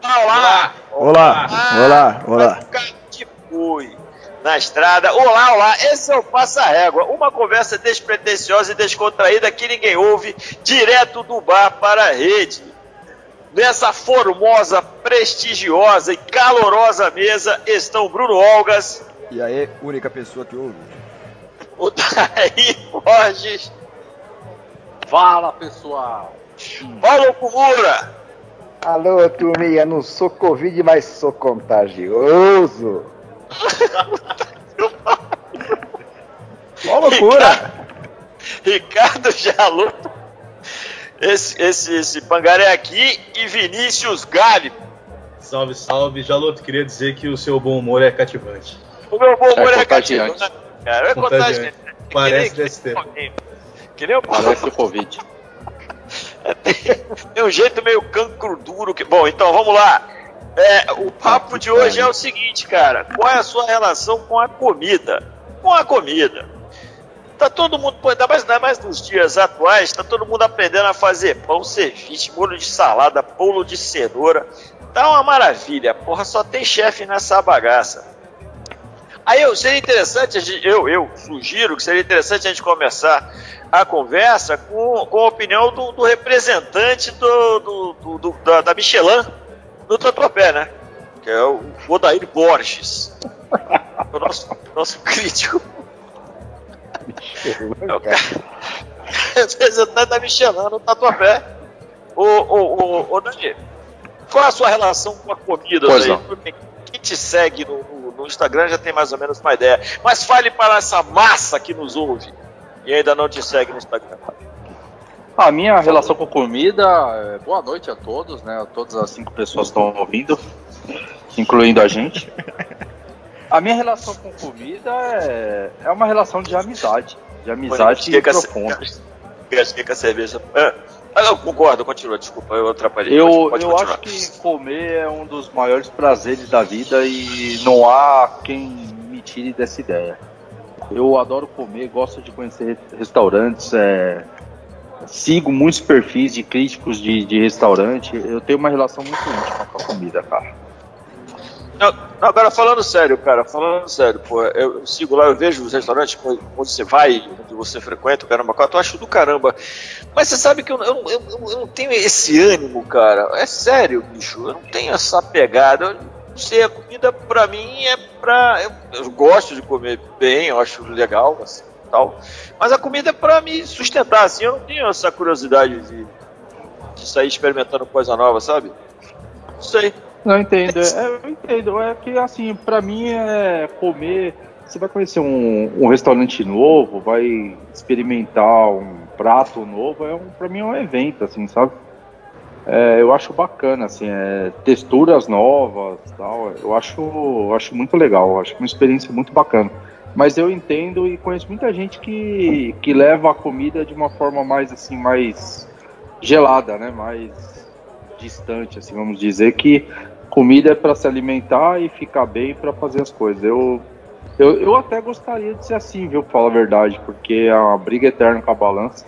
Olá! Olá, olá, olá. Fui na estrada. Olá, olá. Esse é o Passa Régua, uma conversa despretensiosa e descontraída que ninguém ouve, direto do bar para a rede. Nessa formosa, prestigiosa e calorosa mesa estão Bruno Olgas, E aí, única pessoa que ouve. o Daí Borges, Fala pessoal! Paulo Kumura. Alô, turminha, não sou Covid, mas sou contagioso. Ó, loucura! Ricardo Jalu, esse, esse, esse pangaré aqui e Vinícius Gali. Salve, salve. Jaloto, queria dizer que o seu bom humor é cativante. O meu bom humor É é, cativante. Cara, é Contagiante. contagiante. Parece DST. Que nem o Parece o Covid. Tem um jeito meio cancro duro. Que... Bom, então vamos lá. É, o papo de hoje é o seguinte, cara. Qual é a sua relação com a comida? Com a comida. Tá todo mundo, ainda mais, ainda mais nos dias atuais, tá todo mundo aprendendo a fazer pão, ceviche, molho de salada, bolo de cenoura. Tá uma maravilha, porra, só tem chefe nessa bagaça. Aí eu, seria interessante, eu, eu sugiro que seria interessante a gente começar a conversa com, com a opinião do, do representante do, do- do- do- da, da Michelin no Tatuapé, né? Que é o Odair Borges. o nosso, nosso crítico. É o cara, representante da Michelin no Tatuapé. Ô, ô, ô, ô Dani, qual é a sua relação com a comida? Pois Daí? não. Quem te segue no, no- no Instagram já tem mais ou menos uma ideia. Mas fale para essa massa que nos ouve e ainda não te segue no Instagram. A minha relação com comida, é, boa noite a todos, né? Todas as cinco pessoas estão ouvindo, incluindo a gente. A minha relação com comida é, é uma relação de amizade, de amizade a- profunda. Gasguei com a cerveja. Ah, ah, não, concordo, continua, desculpa, eu atrapalhei. Eu, Pode- pode eu continuar. acho que comer é um dos maiores prazeres da vida e não há quem me tire dessa ideia. Eu adoro comer, gosto de conhecer restaurantes, é, sigo muitos perfis de críticos de, de restaurante. Eu tenho uma relação muito íntima com a comida, cara. Não, agora falando sério, cara, falando sério, pô, eu, sigo lá, eu vejo os restaurantes onde você vai, onde você frequenta, o caramba, eu acho do caramba. Mas você sabe que eu, eu, eu, não tenho esse ânimo, cara. É sério, bicho, eu não tenho essa pegada. Não sei, a comida pra mim é pra. Eu, eu gosto de comer bem, eu acho legal, assim, tal. Mas a comida é pra me sustentar, assim, eu não tenho essa curiosidade de, de sair experimentando coisa nova, sabe? Não sei. Não, entendo. É, eu entendo. É que, assim, pra mim é comer. Você vai conhecer um, um restaurante novo, vai experimentar um prato novo, é um, pra mim é um evento, assim, sabe? É, eu acho bacana, assim, é, texturas novas tal. Eu acho, acho muito legal, acho uma experiência muito bacana. Mas eu entendo e conheço muita gente que, que leva a comida de uma forma mais, assim, mais gelada, né? Mais distante, assim, vamos dizer que comida é para se alimentar e ficar bem para fazer as coisas. Eu, eu, eu até gostaria de ser assim, viu, pra falar a verdade, porque é uma briga eterna com a balança.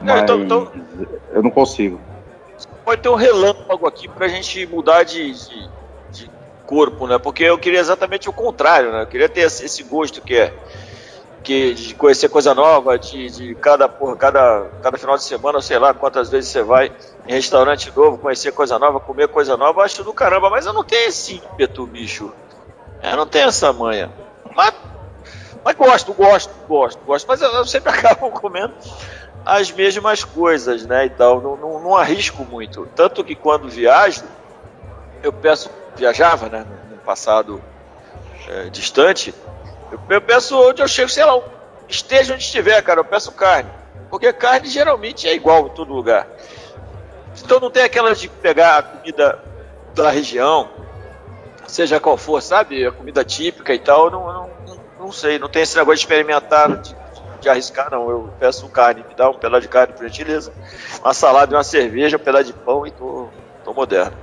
Não, Mas então- então- eu não consigo. pode ter um relâmpago aqui pra gente mudar de, de, de corpo, né? Porque eu queria exatamente o contrário, né? Eu queria ter esse esse gosto que é que de conhecer coisa nova, de, de cada, cada, cada final de semana, sei lá, quantas vezes você vai em restaurante novo, conhecer coisa nova, comer coisa nova, eu acho do caramba, mas eu não tenho esse ímpeto, bicho. Eu não tenho essa manha. Mas, mas gosto, gosto, gosto, gosto. Mas eu, eu sempre acabo comendo as mesmas coisas, né? E tal. Não, não, não arrisco muito. Tanto que quando viajo, eu peço, viajava, né? No passado é, distante, eu, eu peço onde eu chego, sei lá, esteja onde estiver, cara, eu peço carne. Porque carne geralmente é igual em todo lugar. Então não tem aquela de pegar a comida da região, seja qual for, sabe? A comida típica e tal, não, não, não, sei, não tem esse negócio de experimentar, de, de arriscar, não. Eu peço carne, me dá um pedaço de carne, por gentileza, uma salada e uma cerveja, um pedaço de pão e tô, tô moderno.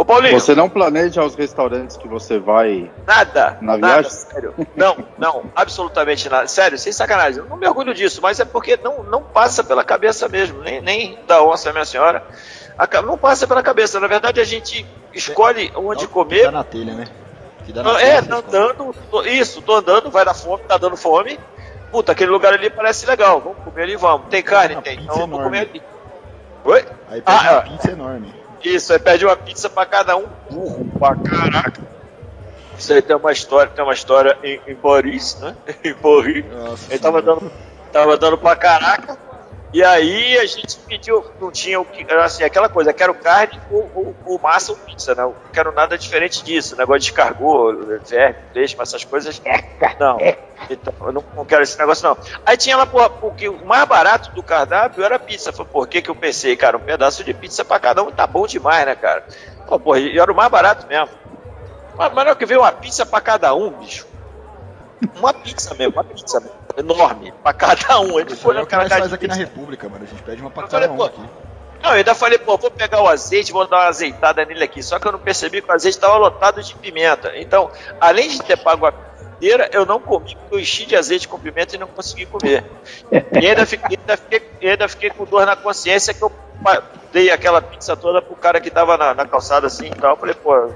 Ô Paulinho, Você não planeja os restaurantes que você vai. nada, Na nada, viagem? sério. Não, não, absolutamente nada. Sério, sem sacanagem. Eu não me orgulho disso, mas é porque não, não passa pela cabeça mesmo, nem, nem da onça, minha senhora. Não passa pela cabeça. Na verdade, a gente escolhe onde Que comer. dá na telha, né? Que dá na Não, telha, É, tá escolhe. andando, tô- isso, tô andando, vai dar fome, tá dando fome. Puta, aquele lugar ali parece legal, vamos comer ali, vamos. Tem carne? Tem, então vamos enorme. comer ali. Oi? Aí pede Ah, uma ah. pizza enorme. Isso, aí pede uma pizza pra cada um, burro pra caraca. Isso aí tem uma história, tem uma história em, em Paris, né? Em Paris. Nossa Ele tava dando, tava dando pra caraca. E aí a gente pediu, não tinha o que, assim, aquela coisa, quero carne ou, ou, ou massa ou pizza, né? Eu não quero nada diferente disso, negócio de escargot, verme, peixe, essas coisas. Não, então, eu não, não quero esse negócio não. Aí tinha lá, porra, porque o mais barato do cardápio era pizza. Foi por que que eu pensei, cara, um pedaço de pizza pra cada um tá bom demais, né, cara? Pô, porra, e era o mais barato mesmo. Mas, mas não é que veio uma pizza pra cada um, bicho. Uma pizza mesmo, uma pizza mesmo, enorme, pra cada um. Ele foi é o que nós faz aqui na. República, mano. A gente pede uma pra cada um aqui. Não, eu ainda falei, pô, vou pegar o azeite, vou dar uma azeitada nele aqui. Só que eu não percebi que o azeite estava lotado de pimenta. Então, além de ter pago a inteira, eu não comi, porque eu enchi de azeite com pimenta e não consegui comer. E ainda fiquei, ainda fiquei, ainda fiquei com dor na consciência que eu dei aquela pizza toda pro cara que tava na, na calçada assim e tal. Eu falei, pô,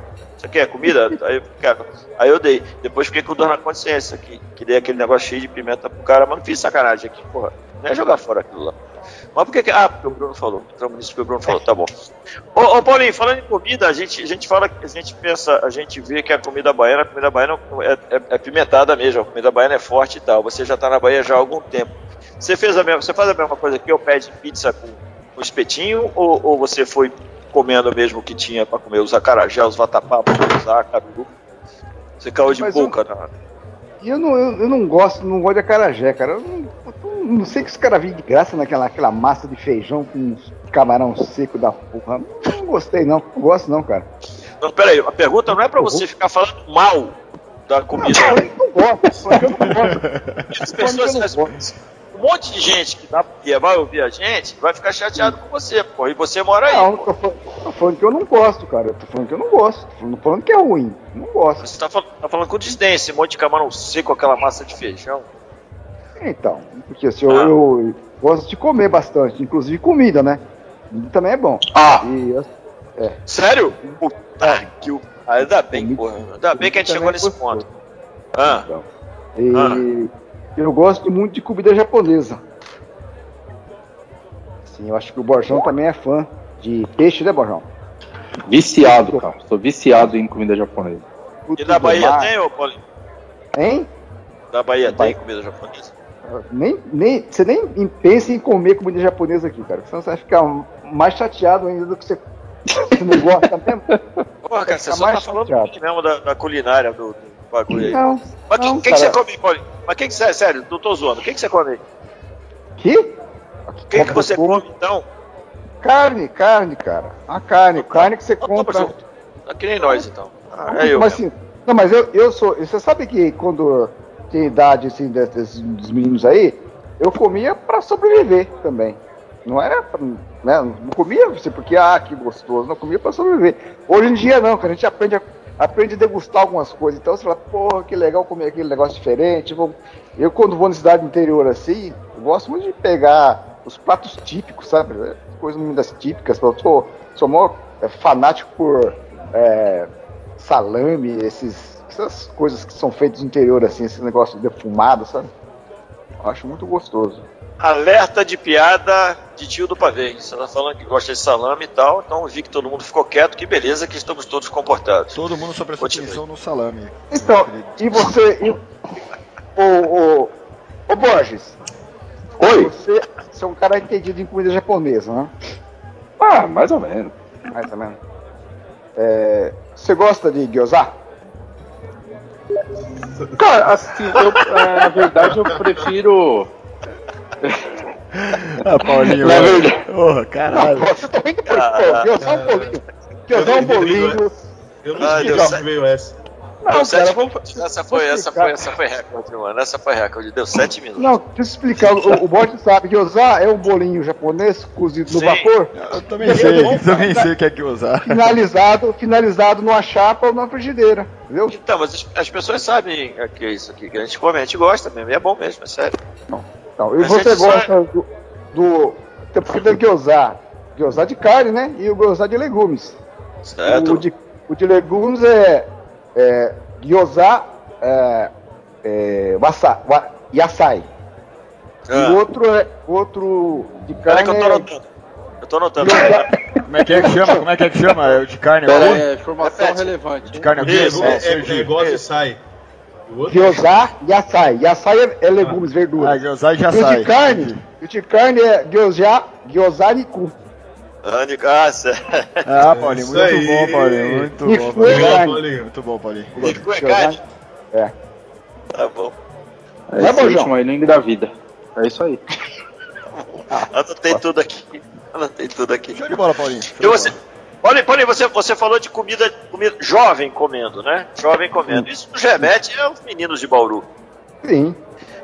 você quer comida? Aí, quero. Aí eu dei. Depois fiquei com dor na consciência que, que dei aquele negócio cheio de pimenta pro cara, mas não fiz sacanagem aqui, porra. Não é jogar fora aquilo lá. Mas por que que. Ah, porque o Bruno falou. Entramos nisso porque o Bruno falou, tá bom. Ô, ô Paulinho, falando em comida, a gente, a gente fala, a gente pensa, a gente vê que a comida baiana, a comida baiana é, é, é pimentada mesmo, a comida baiana é forte e tal. Você já tá na Bahia já há algum tempo. Você fez a mesma, você faz a mesma coisa que eu pede pizza com, com espetinho ou, ou você foi comendo mesmo o que tinha pra comer os acarajé, os vatapá, os acaru? Você caiu de Mas eu- boca na. E eu não, eu, eu não gosto, não gosto de acarajé, cara. Eu não, eu não sei que os caras vêm de graça naquela aquela massa de feijão com camarão seco da porra. Não, não gostei, não. Não gosto, não, cara. Não, peraí, a pergunta não é pra você ficar falando mal da Não, comida. eu não gosto. Eu não gosto. As Eu pessoas, não as- monte de gente que dá, que vai ouvir a gente vai ficar chateado com você, pô. E você mora aí. Não, tô falando, tô falando que eu não gosto, cara. Eu tô falando que eu não gosto. Tô falando, falando que é ruim. Não gosto. Você tá falando, tá falando com desdém, esse monte de camarão seco, aquela massa de feijão. Então, porque assim, eu, Ah. eu gosto de comer bastante, inclusive comida, né? Comida também é bom. Ah! E eu- Sério? Puta que o. Ah, ainda bem, porra. Ainda bem que a gente chegou é nesse ponto. Ah, Então. E eu gosto muito de comida japonesa. Sim, eu acho que o Borjão também é fã de peixe, né, Borjão? Viciado, cara. Sou viciado em comida japonesa. e do Bahia mar. tem, ô Paulinho? Hein? Na Bahia Na tem Bahia- comida japonesa? Nem, nem, você nem pensa em comer comida japonesa aqui, cara. Senão você vai ficar mais chateado ainda do que você, você não gosta mesmo. Porra, cara, você Fica só tá falando mesmo da, da culinária do, do bagulho aí. Não. Mas o que, que, que você come, Paulinho? Mas que que você, sério, não tô zoando. O que, que você come aí? Que? O que, que você come então? Carne, carne, cara. A carne, carne que você compra. Tá que nem nós então. Ah, é eu. mas assim, não, mas eu, eu sou. Você sabe que quando tem idade assim, desses, dos meninos aí, eu comia pra sobreviver também. Não era pra, né, não comia assim, porque, ah, que gostoso, não comia pra sobreviver. Hoje em dia não, que a gente aprende a, aprende a degustar algumas coisas. Então você fala, porra, que legal comer aquele negócio diferente. Eu quando vou na cidade interior assim, gosto muito de pegar os pratos típicos, sabe? Coisas comidas típicas. Eu sou, sou maior é, fanático por é, salame, esses, essas coisas que são feitas no interior, assim, esse negócio defumado, sabe? Eu acho muito gostoso. Alerta de piada de tio do pavê. Você tá falando que gosta de salame e tal, então vi que todo mundo ficou quieto, que beleza que estamos todos comportados. Todo mundo só prestou atenção no salame. Então, e você. E, o, o, o Borges. Oi? Você, você é um cara entendido em comida japonesa, né? Ah, mais ou menos. Mais ou menos. É, você gosta de gyoza? Cara, assim, eu, é, na verdade eu prefiro. Ah, Paulinho. Na mano. verdade- Porra, caralho. Você também que pô, Ah, gyoza é um bolinho. Gyoza é um bolinho. Eu não Ah, sei certo. veio essa. Não, Deu sete cara, vamos. minutos. Essa foi, essa foi, essa foi recorde, mano. Essa foi recorde. Deu sete minutos. Não, deixa eu explicar. O, o Bode sabe que usar é um bolinho japonês cozido no Sim. vapor, Eu também Eu sei, eu também sei o que é que usar. finalizado, finalizado numa chapa ou numa frigideira. Entendeu? Então, mas as, as pessoas sabem o que é isso aqui, que a gente come, a gente gosta mesmo, e é bom mesmo, é sério. Então, e Mas você só- gosta do. do tem porque tem que usar. Que usar de carne, né? E o gyoza de legumes. Certo? O de, o de legumes é, é gyoza é, é, wasa, wa, yasai. E Ah, o outro é outro de Peraí carne que eu tô é anotando. Eu tô anotando. gyoza, Como é que é que chama? Como é que é que chama? É o de carne Pera é é informação Repete. relevante. De carne é o quê? Isso, É, É, é, Sergi. é gosta e sai. E gyoza yasai. Yasai é, é legumes, Ah, verduras. gyoza já E o sai. de carne, o de carne é gyoza, gyoza niku. Ah, certo. Ah, Paulinho, muito aí. bom, Paulinho. Muito bom, é Paulinho. Muito bom, Paulinho. Nico é carne. É. Tá bom. Vai, Esse Bojão. último aí não engravida. É isso aí. Anotei tudo aqui. Anotei tudo aqui. Show de bola, Paulinho. Show de E você, bola. Paulinho, Paulinho, você, você falou de comida, comida jovem comendo, né? Jovem comendo. Isso nos remete aos meninos de Bauru. Sim.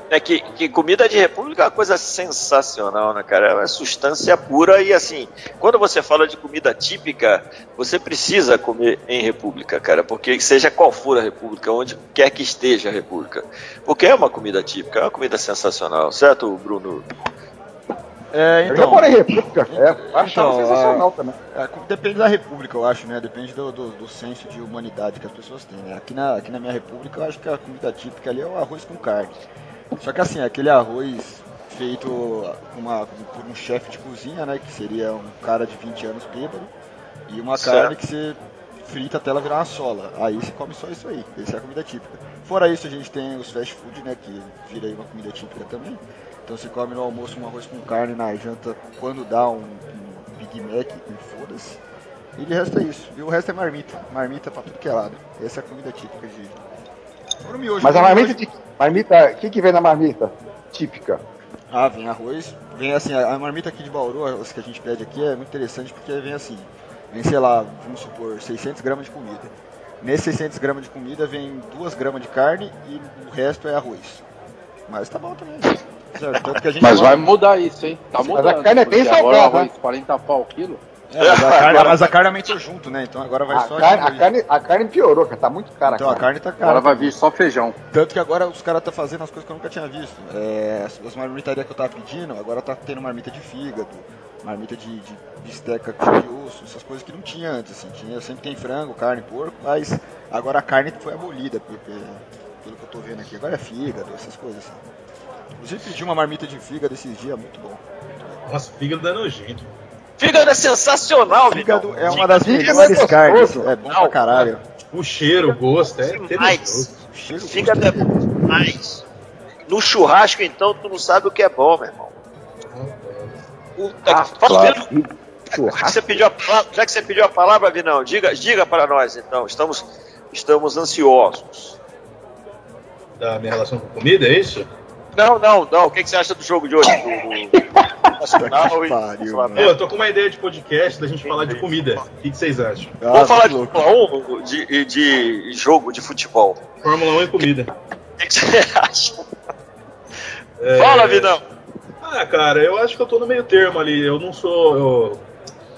É que, que comida de república é uma coisa sensacional, né, cara? É uma substância pura e assim, quando você fala de comida típica, você precisa comer em república, cara, porque seja qual for a república, onde quer que esteja a república. Porque é uma comida típica, é uma comida sensacional, certo, Bruno? É, Eu já então, morei em República. É, Então, sensacional também. é, depende da república, eu acho, né? Depende do, do, do senso de humanidade que as pessoas têm, né? Aqui na, aqui na minha república, eu acho que a comida típica ali é o arroz com carne. Só que assim, aquele arroz feito uma, por um chefe de cozinha, né? Que seria um cara de 20 anos bêbado. E uma Certo. carne que você frita até ela virar uma sola. Aí você come só isso aí. Essa é a comida típica. Fora isso, a gente tem os fast food, né? Que vira aí uma comida típica também. Então você come no almoço um arroz com carne, na janta, quando dá um, um Big Mac, e foda-se. E de resto é isso. E o resto é marmita. Marmita pra tudo que é lado. Essa é a comida típica de. Fora miojo, Mas a o marmita, miojo- de, marmita, o que, que vem na marmita? Típica. Ah, vem arroz. Vem assim, a a marmita aqui de Bauru, as que a gente pede aqui, é muito interessante porque vem assim. Vem, sei lá, vamos supor, 600 gramas de comida. Nesses 600 gramas de comida vem 2 gramas de carne e o resto é arroz. Mas tá bom também. A Mas vai mudar isso, hein? Tá Mas mudando. a carne é bem salgada, o arroz 40 pau o quilo. É, mas, a carne, mas a carne aumentou junto, né? Então agora vai A só carne, a, carne, a carne piorou, cara. Tá muito cara. Então a cara. carne tá cara. Agora vai vir só feijão. Tanto que agora os caras tá fazendo as coisas que eu nunca tinha visto. É, as, as marmitarias que eu tava pedindo, agora tá tendo marmita de fígado, marmita de, de bisteca de osso, essas coisas que não tinha antes, assim. Tinha, sempre tem frango, carne, porco, mas agora a carne foi abolida, porque, pelo que eu tô vendo aqui. Agora é fígado, essas coisas assim. Inclusive pedi uma marmita de fígado esses dias, muito bom. Nossa, fígado é nojento. Fígado é sensacional, Fígado é uma das Fígado é melhores gostoso. carnes, é bom pra caralho. O cheiro, o gosto, é Demais. O cheiro Fígado é bom demais. No churrasco, então, tu não sabe o que é bom, meu irmão. Puta Ah, que... Claro. Já que você pediu a palavra, já que você pediu a palavra, Vinão, diga, diga para nós, então. Estamos, estamos ansiosos. Da minha relação com comida, é isso? Não, não, não. O que, que você acha do jogo de hoje? Do, do Nacional e Pô, eu tô com uma ideia de podcast da gente falar de comida. O que, que vocês acham? Ah, Vamos falar de muito Fórmula 1, de, de jogo de futebol. Fórmula 1 e comida. O que, que você acha? É, Fala, Vinão. Ah, cara, eu acho que eu tô no meio termo ali. Eu não sou. Eu,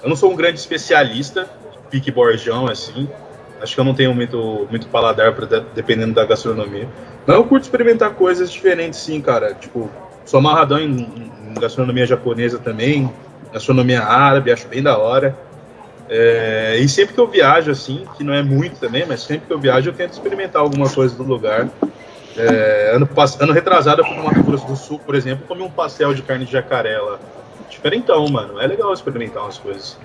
eu não sou um grande especialista, pique borjão, assim. Acho que eu não tenho muito, muito paladar pra, dependendo da gastronomia. Mas eu curto experimentar coisas diferentes, sim, cara. Tipo, sou amarradão em, em gastronomia japonesa também, gastronomia árabe, acho bem da hora. É, e sempre que eu viajo, assim, que não é muito também, mas sempre que eu viajo eu tento experimentar alguma coisa do lugar. É, ano, ano retrasado eu fui pro Mato Grosso do Sul, por exemplo, comi um pastel de carne de jacaré lá. Diferentão, mano. É legal experimentar umas coisas.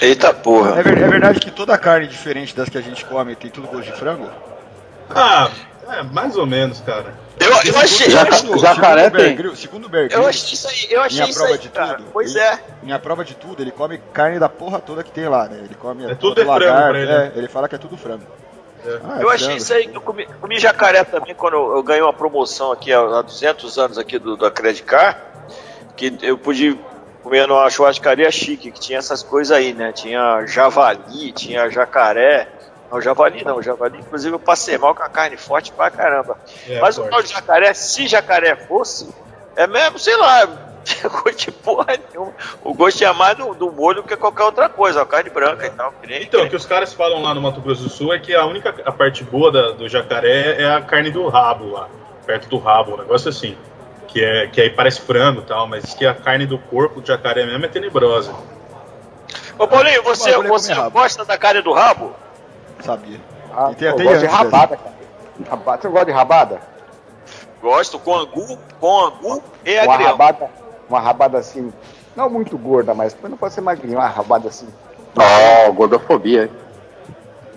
Eita É, porra. ver- é verdade que toda carne diferente das que a gente come tem tudo gosto de frango? Ah, é, mais ou menos, cara. Eu, eu achei. Já- eu jacaré segundo tem. Grylls- Segundo o Bear Eu Grylls, achei isso aí, eu achei Minha isso prova aí, de tudo. Pois Ele- é. minha prova de tudo, ele come carne da porra toda que tem lá, né? Ele come É a tudo é frango lagarto, pra ele, é, né? ele fala que é tudo frango. É. Ah, é Eu achei frango, isso aí, eu comi, comi jacaré também quando eu, eu ganhei uma promoção aqui há, há 200 anos aqui do, da Credit Card, que eu pude comer numa churrascaria chique, que tinha essas coisas aí, né? Tinha javali, tinha jacaré, Não, javali não. Javali, inclusive, eu passei mal com a carne forte pra caramba. É, Mas o forte. tal de jacaré, se jacaré fosse, é mesmo, sei lá, gosto de porra nenhuma. O gosto é mais do, do molho que qualquer outra coisa, a carne branca e tal. que nem- Então, o que os caras falam lá no Mato Grosso do Sul é que a única a parte boa da- do jacaré é a carne do rabo lá, perto do rabo, um negócio assim. Que, é, que aí parece frango e tal, mas diz que a carne do corpo do jacaré mesmo é tenebrosa. Ô Paulinho, você, é você gosta da carne do rabo? Sabia. Ah, E tem eu até gosto de antes, rabada, cara. Rabada. Você gosta de rabada? Gosto, com angu, com angu e Uma agrião. rabada, uma rabada assim, não muito gorda, mas também não pode ser magrinha, uma rabada assim. Ó, gordofobia. hein?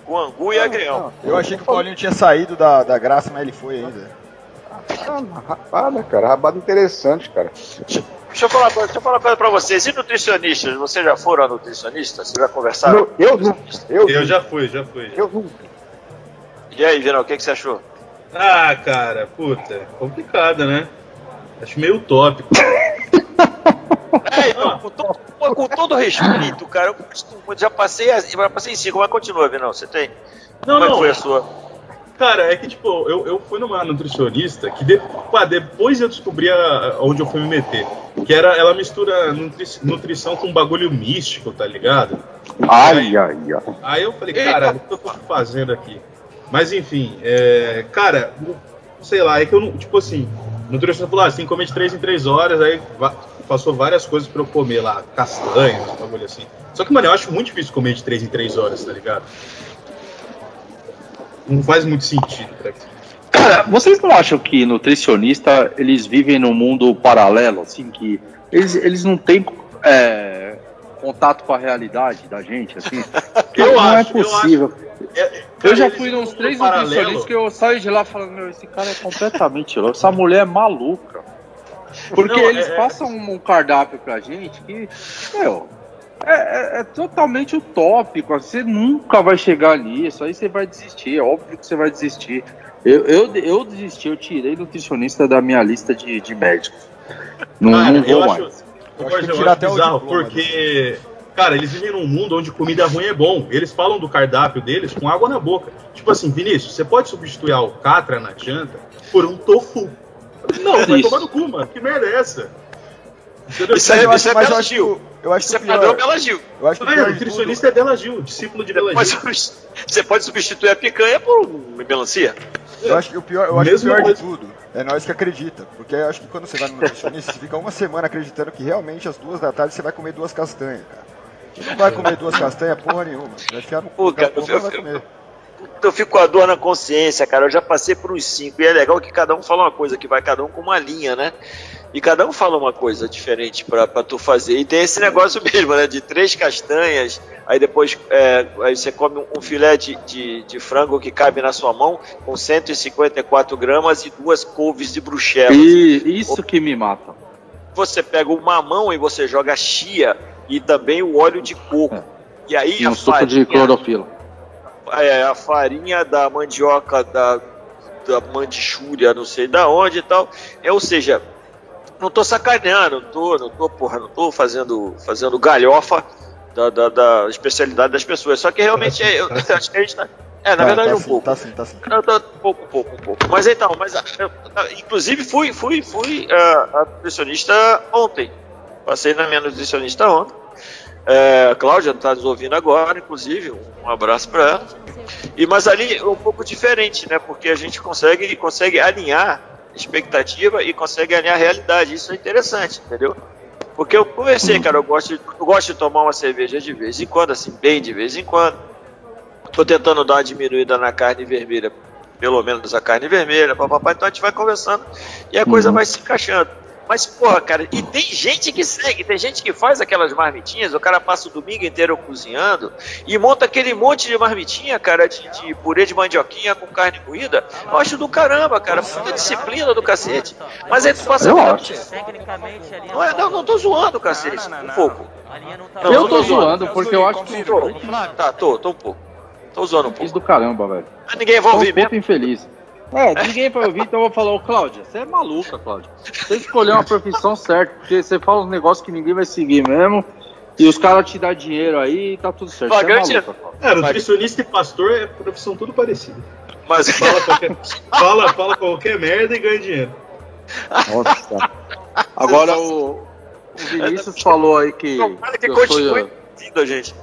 Com angu e agrião. Eu achei que o Paulinho tinha saído da, da graça, mas ele foi ainda. Ah, uma rabada, cara, rabada interessante, cara. Deixa eu falar uma coisa, deixa eu falar uma coisa pra vocês. E nutricionistas? Vocês já foram a nutricionista? Vocês já conversaram? Não, eu não, eu, Eu já fui, já fui. eu não. E aí, Vinal, o que, que você achou? Ah, cara, puta, complicado, né? Acho meio utópico. É, então, com, todo, com todo respeito, cara, eu já passei, já passei em cinco, mas continua, Vinal, você tem? Não, Como é que não. foi a sua? Cara, é que tipo, eu, eu fui numa nutricionista que de- pá, depois eu descobri a- onde eu fui me meter. Que era, ela mistura nutri- nutrição com bagulho místico, tá ligado? Ai, ai, ai. Aí eu falei, cara, o que eu tô fazendo aqui? Mas enfim, é, cara, sei lá, é que eu não, tipo assim, nutricionista falou, ah, você tem que comer de 3 em 3 horas, aí passou várias coisas pra eu comer lá, castanhas, bagulho assim. Só que, mano, eu acho muito difícil comer de 3 em 3 horas, tá ligado? Não faz muito sentido pra mim. Cara, vocês não acham que nutricionista eles vivem num mundo paralelo, assim, que eles, eles não têm é, contato com a realidade da gente, assim? Eu não acho, é eu possível. É, Eu, cara, já fui nos três nutricionistas que eu saio de lá falando, meu, esse cara é completamente louco, essa mulher é maluca. Porque Não, eles é- é- passam um cardápio pra gente que, meu, é, é- é totalmente utópico. Você nunca vai chegar nisso, aí você vai desistir, é óbvio que você vai desistir. Eu, eu, eu desisti, eu tirei nutricionista da minha lista de, de médicos. Não, Cara, não vou eu mais. acho, Eu eu acho que tirar até o bizarro, diploma porque, cara, eles vivem num mundo onde comida ruim é bom. Eles falam do cardápio deles com água na boca. Tipo assim, Vinícius, você pode substituir a alcatra na janta por um tofu. Não, vai Isso. tomar no cu, mano. Que merda é essa? Entendeu? Isso aí, eu isso acho, é mas eu acho, que Isso é o padrão Bela Gil. eu acho que o Ah, nutricionista é Bela Gil, discípulo de Bela Gil. Você pode substituir a picanha por uma melancia. eu acho que o pior, eu acho que o pior de tudo é nós que acredita, porque eu acho que quando você vai no nutricionista, você fica uma semana acreditando que realmente às duas da tarde você vai comer duas castanhas, cara. Você não vai comer duas castanhas porra nenhuma, vai ficar no cu, cara, porra, eu- vai comer. Eu fico com a dor na consciência, cara. Eu já passei por uns cinco. E é legal que cada um fala uma coisa, que vai cada um com uma linha, né? E cada um fala uma coisa diferente pra tu fazer. E tem esse negócio mesmo, né? De três castanhas, aí depois é, aí você come um, filé de, de, de frango que cabe na sua mão, com 154 gramas e duas couves de bruxelas. E isso que me mata. Você pega o mamão e você joga chia e também o óleo de coco. E aí E a um suco de farinha- clorofila. é, a farinha da mandioca da, da mandichúria, não sei da onde e tal. É, ou seja, não tô sacaneando, não tô, não tô, porra, não tô fazendo, fazendo galhofa da, da, da especialidade das pessoas. Só que realmente é, eu, acho que a gente tá. É, na Tá, verdade tá um sim, pouco. Tá sim, tá sim. Não, tá, um pouco, um pouco, um pouco. Mas então, mas ah, eu, ah, inclusive fui, fui, fui ah, a nutricionista ontem. Passei na minha nutricionista ontem. É, a Cláudia está nos ouvindo agora, inclusive, um abraço para ela. E mas ali é um pouco diferente, né? Porque a gente consegue consegue alinhar expectativa e consegue alinhar a realidade. Isso é interessante, entendeu? Porque eu conversei, cara, eu gosto, de, eu gosto de tomar uma cerveja de vez em quando, assim, bem de vez em quando. Tô tentando dar uma diminuída na carne vermelha, pelo menos a carne vermelha, papapá, então a gente vai conversando e a coisa vai se encaixando. Mas, porra, cara, e tem gente que segue, tem gente que faz aquelas marmitinhas, o cara passa o domingo inteiro cozinhando e monta aquele monte de marmitinha, cara, de, de purê de mandioquinha com carne moída. Eu acho do caramba, cara, muita disciplina do cacete. Mas aí tu passa. Eu aquela- acho. Não, é, não, não tô zoando, cacete, Não, não, um pouco. Não tá eu tô zoando. porque eu acho que Tô, tá, tô, tô um pouco. Tô zoando um fiz pouco. do caramba, velho. Mas ninguém vai um ouvir pouco mesmo. infeliz. É, ninguém vai ouvir, então eu vou falar, ô Cláudia, você é maluca, Cláudia. Você escolheu uma profissão certa, porque você fala uns negócios que ninguém vai seguir mesmo. E os caras te dão dinheiro aí e tá tudo certo. Você é cara. É, nutricionista e pastor é profissão tudo parecida. Mas Fala qualquer, fala, fala qualquer merda e ganha dinheiro. Nossa. Agora o, o Vinícius falou aí que, Tomara que que eu continue sou, ouvindo a gente.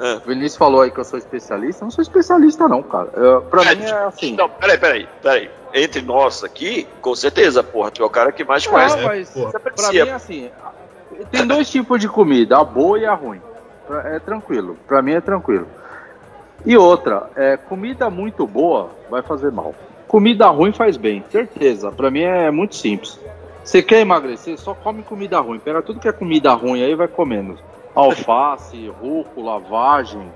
É. o Vinícius falou aí que eu sou especialista. Eu não sou especialista não, cara. Eu, pra É, mim é assim. Não, peraí, peraí, peraí. Entre nós aqui, com certeza, porra, tu é o cara que mais conhece. Não, mas pô. pra Aprecia. mim é assim. Tem dois tipos de comida, a boa e a ruim. Pra- É tranquilo. Pra mim é tranquilo. E outra, é, comida muito boa vai fazer mal. Comida ruim faz bem, certeza. Pra mim é muito simples. Você quer emagrecer, só come comida ruim. Pega tudo que é comida ruim aí vai comendo. Alface, rúcula, vagem.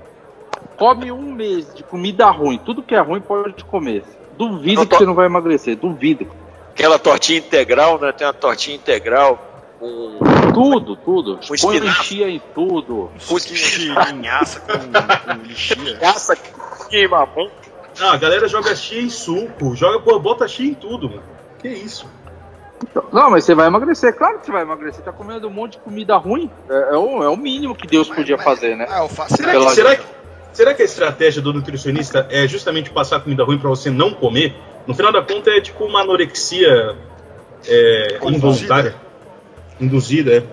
Come um mês de comida ruim. Tudo que é ruim pode comer. Duvido que você não vai emagrecer. Duvido. Aquela tortinha integral, né? Tem uma tortinha integral com Tudo, tudo. Com Põe lixia em tudo. De linhaça com, com lixia. caça que mamão. Não, a galera joga chia em suco, joga, pô, bota chia em tudo, mano. Que isso? Não, mas você vai emagrecer. Claro que você vai emagrecer. Tá comendo um monte de comida ruim. É, é o, é o mínimo que Deus podia fazer, né? Ah, alface Será, que, será, que, será que a estratégia do nutricionista é justamente passar comida ruim pra você não comer? No final da conta é tipo uma anorexia é, Induzida. involuntária. Induzida, é.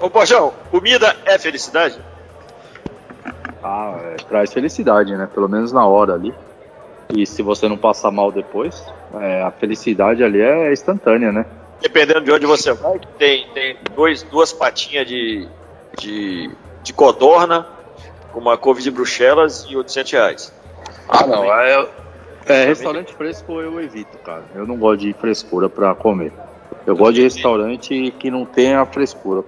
Ô, Borjão, comida é felicidade? Ah, é, traz felicidade, né? Pelo menos na hora ali. E se você não passar mal depois, é, a felicidade ali é instantânea, né? Dependendo de onde você vai, tem, tem dois, duas patinhas de, de, de codorna, com uma couve de bruxelas e 800 reais. Ah, não. É, é, restaurante fresco eu evito, cara. Eu não gosto de frescura pra comer. Eu gosto de restaurante que não tenha frescura.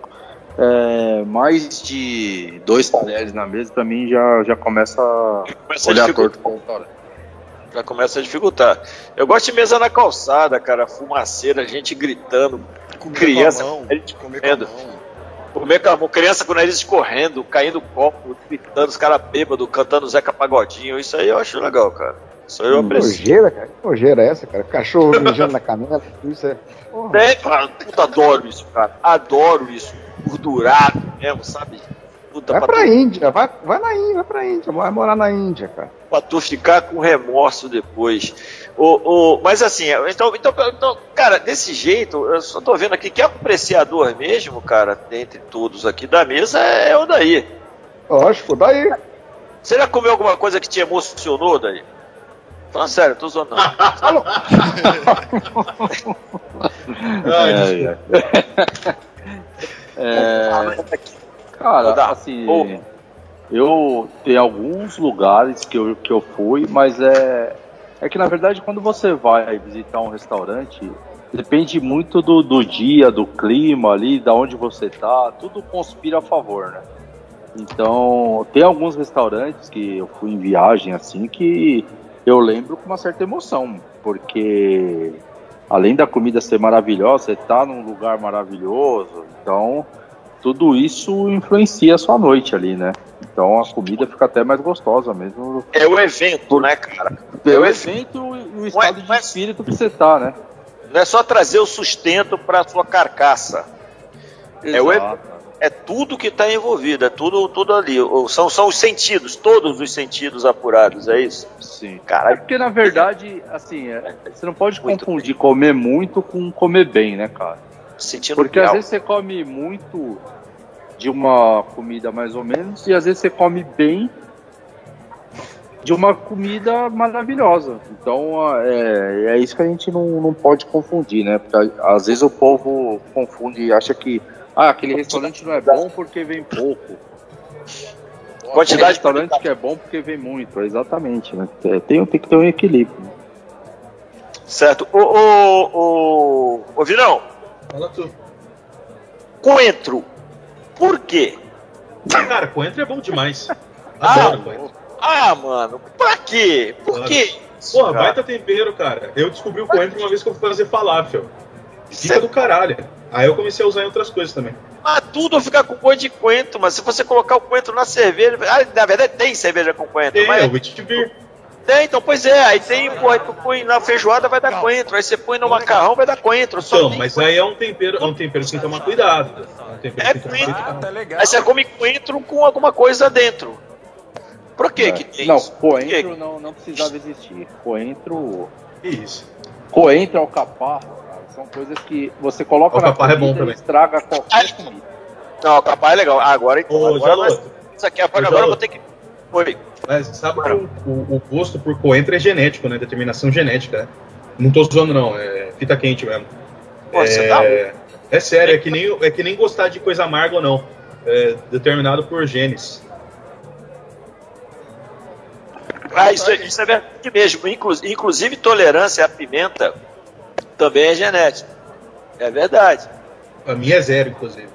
É, mais de dois talheres na mesa, pra mim já, já começa a Começa a olhar torto pro restaurante. Já começa a dificultar. Eu gosto de mesa na calçada, cara, fumaceira, gente gritando, com Comer criança, com a mão, comer com a mão. comer com a mão, criança com o nariz escorrendo, caindo copo, gritando, os caras bêbados, cantando Zeca Pagodinho. Isso aí eu acho legal, cara. Isso aí eu Que aprecio. nojeira, cara. Que nojeira é essa, cara? Cachorro mijando na canela. Isso é. Porra. É, cara, puta, adoro isso, cara. Adoro isso. Gordurado mesmo, sabe? Puta, Vai pra, pra tu, Índia, vai, vai na Índia, vai pra Índia, vai morar na Índia, cara. pra tu ficar com remorso depois. O, o, mas assim, então, então, então, cara, desse jeito, eu só tô vendo aqui que apreciador mesmo, cara, dentre todos aqui da mesa é o daí. Lógico, daí. Você já comeu alguma coisa que te emocionou daí? Falando sério, eu tô zoando. não. Ai, É, desculpa. é. Cara, Dá. assim, Ou- eu tenho alguns lugares que eu, que eu fui, mas é, é que na verdade quando você vai visitar um restaurante, depende muito do, do dia, do clima ali, da onde você tá, tudo conspira a favor, né? Então, tem alguns restaurantes que eu fui em viagem assim que eu lembro com uma certa emoção, porque além da comida ser maravilhosa, você tá num lugar maravilhoso, então tudo isso influencia a sua noite ali, né? Então a comida fica até mais gostosa mesmo. É o evento, né, cara? Pelo Eu- evento e o estado de mas- espírito que você tá, né? Não é só trazer o sustento pra sua carcaça. É o. É tudo que está envolvido, é tudo, tudo ali. O- São, são os sentidos, todos os sentidos apurados, é isso? Sim. É Caralho, porque na verdade, assim, é- você não pode confundir comer muito com comer bem, né, cara? Sentindo Porque às real. vezes você come muito de uma comida mais ou menos, e às vezes você come bem de uma comida maravilhosa. Então é, é isso que a gente não, não pode confundir, né? Porque às vezes o povo confunde e acha que ah, aquele restaurante não é bom porque vem pouco. Quantidade Aquele restaurante que é bom porque vem muito, exatamente, né? Tem, tem que ter um equilíbrio. Certo. O, o, o, ô, Virão, Fala tu. coentro. Por quê? Cara, coentro é bom demais. Adoro Ah, coentro. Ah, mano, pra quê? Por Claro. quê? cara? baita tempero, cara. Eu descobri o coentro uma vez que eu fui fazer falafel. Fica Cê- do caralho. Aí eu comecei a usar em outras coisas também. Mas tudo fica com gosto de coentro, mas se você colocar o coentro na cerveja. Ah, na verdade tem cerveja com coentro, Tem, mas é o Witch Beer. É, então, pois é, aí tem, pô, aí tu põe na feijoada vai dar coentro, aí você põe no macarrão vai dar coentro. Só Então, tem mas aí é um tempero, é um tempero que tem que tomar cuidado. É um É tem coentro. Ah, tá legal. Aí você come coentro com alguma coisa dentro. Por que que tem Não, isso? Coentro não, não precisava existir. Coentro. Isso. Coentro, alcaparra, cara, são coisas que você coloca Alcaparra na é bom comida e também. estraga qualquer comida. Não, capaz é legal. Ah, agora então. Ô, agora nós- Jaloto, isso aqui, agora, agora eu vou ter que. Oi. Mas sabe que o, o, o gosto por coentro é genético, né? Determinação genética, né? Não tô zoando, não. É fita quente mesmo. Pô, você tá É, é sério, é que, nem, é que nem gostar de coisa amarga ou não. É determinado por genes. Ah, isso, é- isso é verdade mesmo. Inclu- Inclusive, tolerância à pimenta também é genética. É verdade. A minha é zero, inclusive.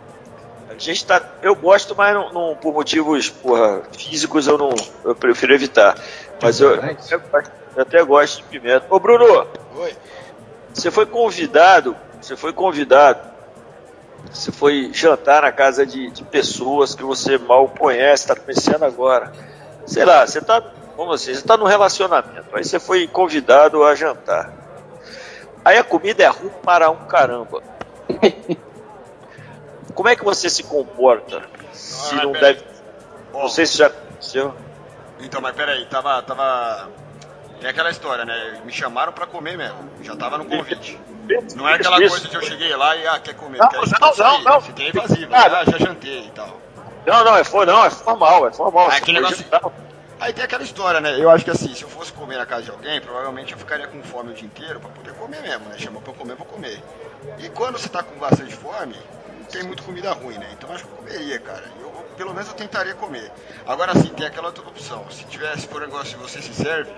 A gente tá. Eu gosto, mas não, não- por motivos porra, físicos eu não. Eu prefiro evitar. Mas eu, eu, até gosto- eu até gosto de pimenta. Ô Bruno, Oi. você foi convidado. Você foi convidado. Você foi jantar na casa de, de pessoas que você mal conhece, está conhecendo agora. Sei lá, você tá. Como assim? Você está num relacionamento. Aí você foi convidado a jantar. Aí a comida é ruim para um caramba. Como é que você se comporta? Se Ah, não deve. Ó, Não sei se já aconteceu. Então, mas peraí, tava, tava. Tem aquela história, né? Me chamaram pra comer mesmo. Já tava no convite. Não é aquela coisa de eu cheguei lá e, ah, quer comer? Não, quer não, não, não. Evasivo, Ah, né? ah, já jantei e tal. Não, não, é, for, não, é formal, é formal. Ah, Você aquele negócio-. Aí tem aquela história, né? Eu acho que assim, se eu fosse comer na casa de alguém, provavelmente eu ficaria com fome o dia inteiro pra poder comer mesmo, né? Chamou pra eu comer, eu comer. E quando você tá com bastante fome, tem muito comida ruim, né? Então acho que eu comeria, cara. Eu, pelo menos eu tentaria comer. Agora sim, tem aquela outra opção. Se tivesse por um negócio e você se serve,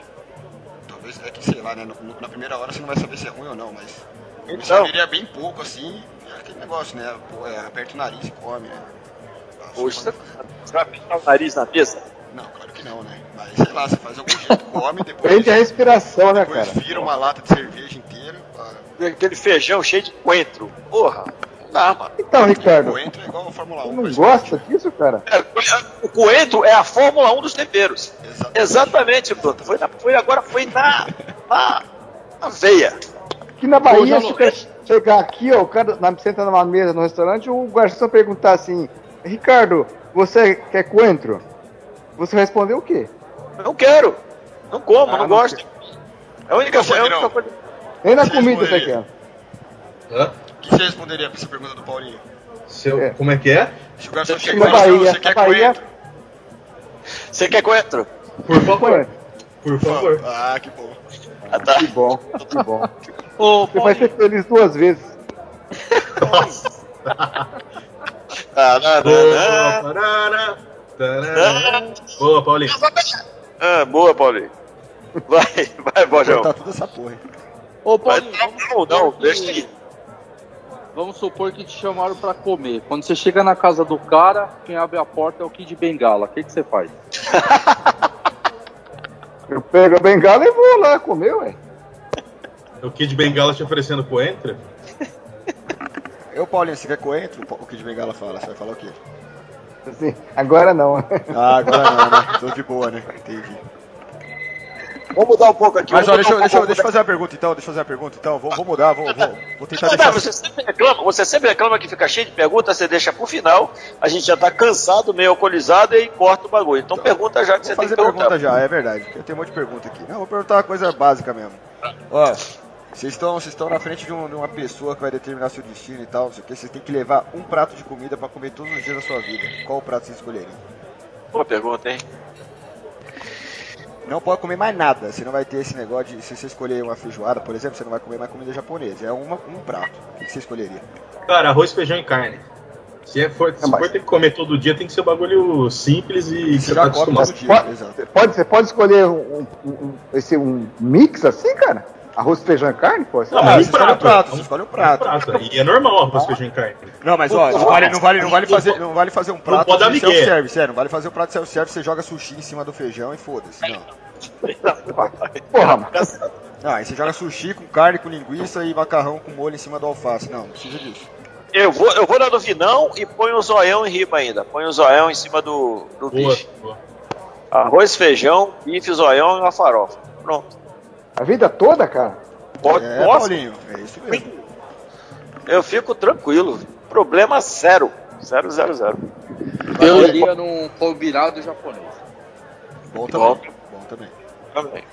talvez é que sei lá, né? No- no- na primeira hora você não vai saber se é ruim ou não, mas eu me Então. serviria bem pouco assim. É aquele negócio, né? Pô, é, aperta o nariz e come, né? Poxa, você vai apertar o nariz na mesa? Não, claro que não, né? Mas sei lá, você faz algum jeito, come, depois. Prende a respiração, né, Depois cara? vira uma lata de cerveja inteira. para- Aquele feijão cheio de coentro. Porra, dá, mano. Então, Ricardo, Coentro é igual a Fórmula 1. você não gosta disso, cara? É, o coentro é a Fórmula 1 dos temperos. Exatamente. Exatamente, Bruno. Foi, na- foi agora, foi na, na, na veia. Que na Bahia, se você chegar aqui, ó, o cara na- senta numa mesa no restaurante, o garçom perguntar assim, Ricardo, você quer coentro? Você respondeu o quê? Não quero. Não como, Ah, não, não gosto. É a única, Você é a única coisa. Nem na comida você quer. Hã? O que você responderia pra essa pergunta do Paulinho? Se eu- É. Como é que é? Se o garçom Na chega fala, Bahia, "Você quer Bahia- coentro? Você quer coentro? Por favor. Coentro. Por favor. Ah, que bom. Ah, tá. Que bom, que bom. Ô, Você vai ser feliz duas vezes. Ah, não, não, Boa, Paulinho. Ah, boa, Paulinho. Vai, vai, Bojão. Cortar toda essa porra. hein? ô Vai, Paulinho, não, vamos não, não, deixa aí. Vamos supor que te chamaram pra comer. Quando você chega na casa do cara, quem abre a porta é o Kid Bengala. O que, que você faz? Eu pego a bengala e vou lá comer, ué. O Kid Bengala te oferecendo coentro? Eu, Paulinho, você quer coentro? O Kid Bengala fala. Você vai falar o quê? Assim, agora não. Ah, agora não, né? Tô de boa, né? Entendi. Vamos mudar um pouco aqui. Mas ó, deixa, um deixa, deixa eu fazer uma pergunta então, deixa eu fazer uma pergunta então. Vou, vou mudar, vou, vou, vou tentar Não, deixar. não, você sempre reclama, você sempre reclama que fica cheio de perguntas, você deixa pro final, a gente já tá cansado, meio alcoolizado e corta o bagulho. Então pergunta já que você tem que perguntar. pergunta já, é verdade. Eu tenho um monte de pergunta aqui. Não, vou perguntar uma coisa básica mesmo. Ó, vocês estão, vocês estão na frente de, um- de uma pessoa que vai determinar seu destino e tal, não sei o que. Vocês têm que levar um prato de comida pra comer todos os dias da sua vida. Qual o prato vocês escolheriam? Boa pergunta, hein? Não pode comer mais nada. Você não vai ter esse negócio de. Se você escolher uma feijoada, por exemplo, você não vai comer mais comida japonesa. É uma, um prato. O que você escolheria? Cara, arroz, feijão e carne. Se é for, se mas- for ter que comer todo dia, tem que ser um bagulho simples e que Você tá acostumado. todo dia, Pode, exato. pode, você pode escolher um, um- um- esse, um mix assim, cara? Arroz, feijão e carne, pô? Não, Ah, mas escolhe um prato. você escolhe um prato. E é normal arroz, feijão e carne. Não, mas ó, não vale, não vale, não vale fazer, não vale fazer um prato pode dar de self-service, é, não vale fazer um prato de self-service, você joga sushi em cima do feijão e foda-se, não. Porra, mano. Não, aí você joga sushi com carne, com linguiça e macarrão com molho em cima do alface, não, não precisa disso. Eu vou, eu vou na do vinão e ponho o zoião em riba ainda. Põe o zoião em cima do, do Boa, bicho. boa. Arroz, feijão, bife, zoião e uma farofa. Pronto. A vida toda, cara? Pode, É, posso? Paulinho, é isso mesmo. Eu fico tranquilo. Problema zero. Zero, zero, zero. Eu iria num combinado japonês. Bom também. Bom. Bom também. Também.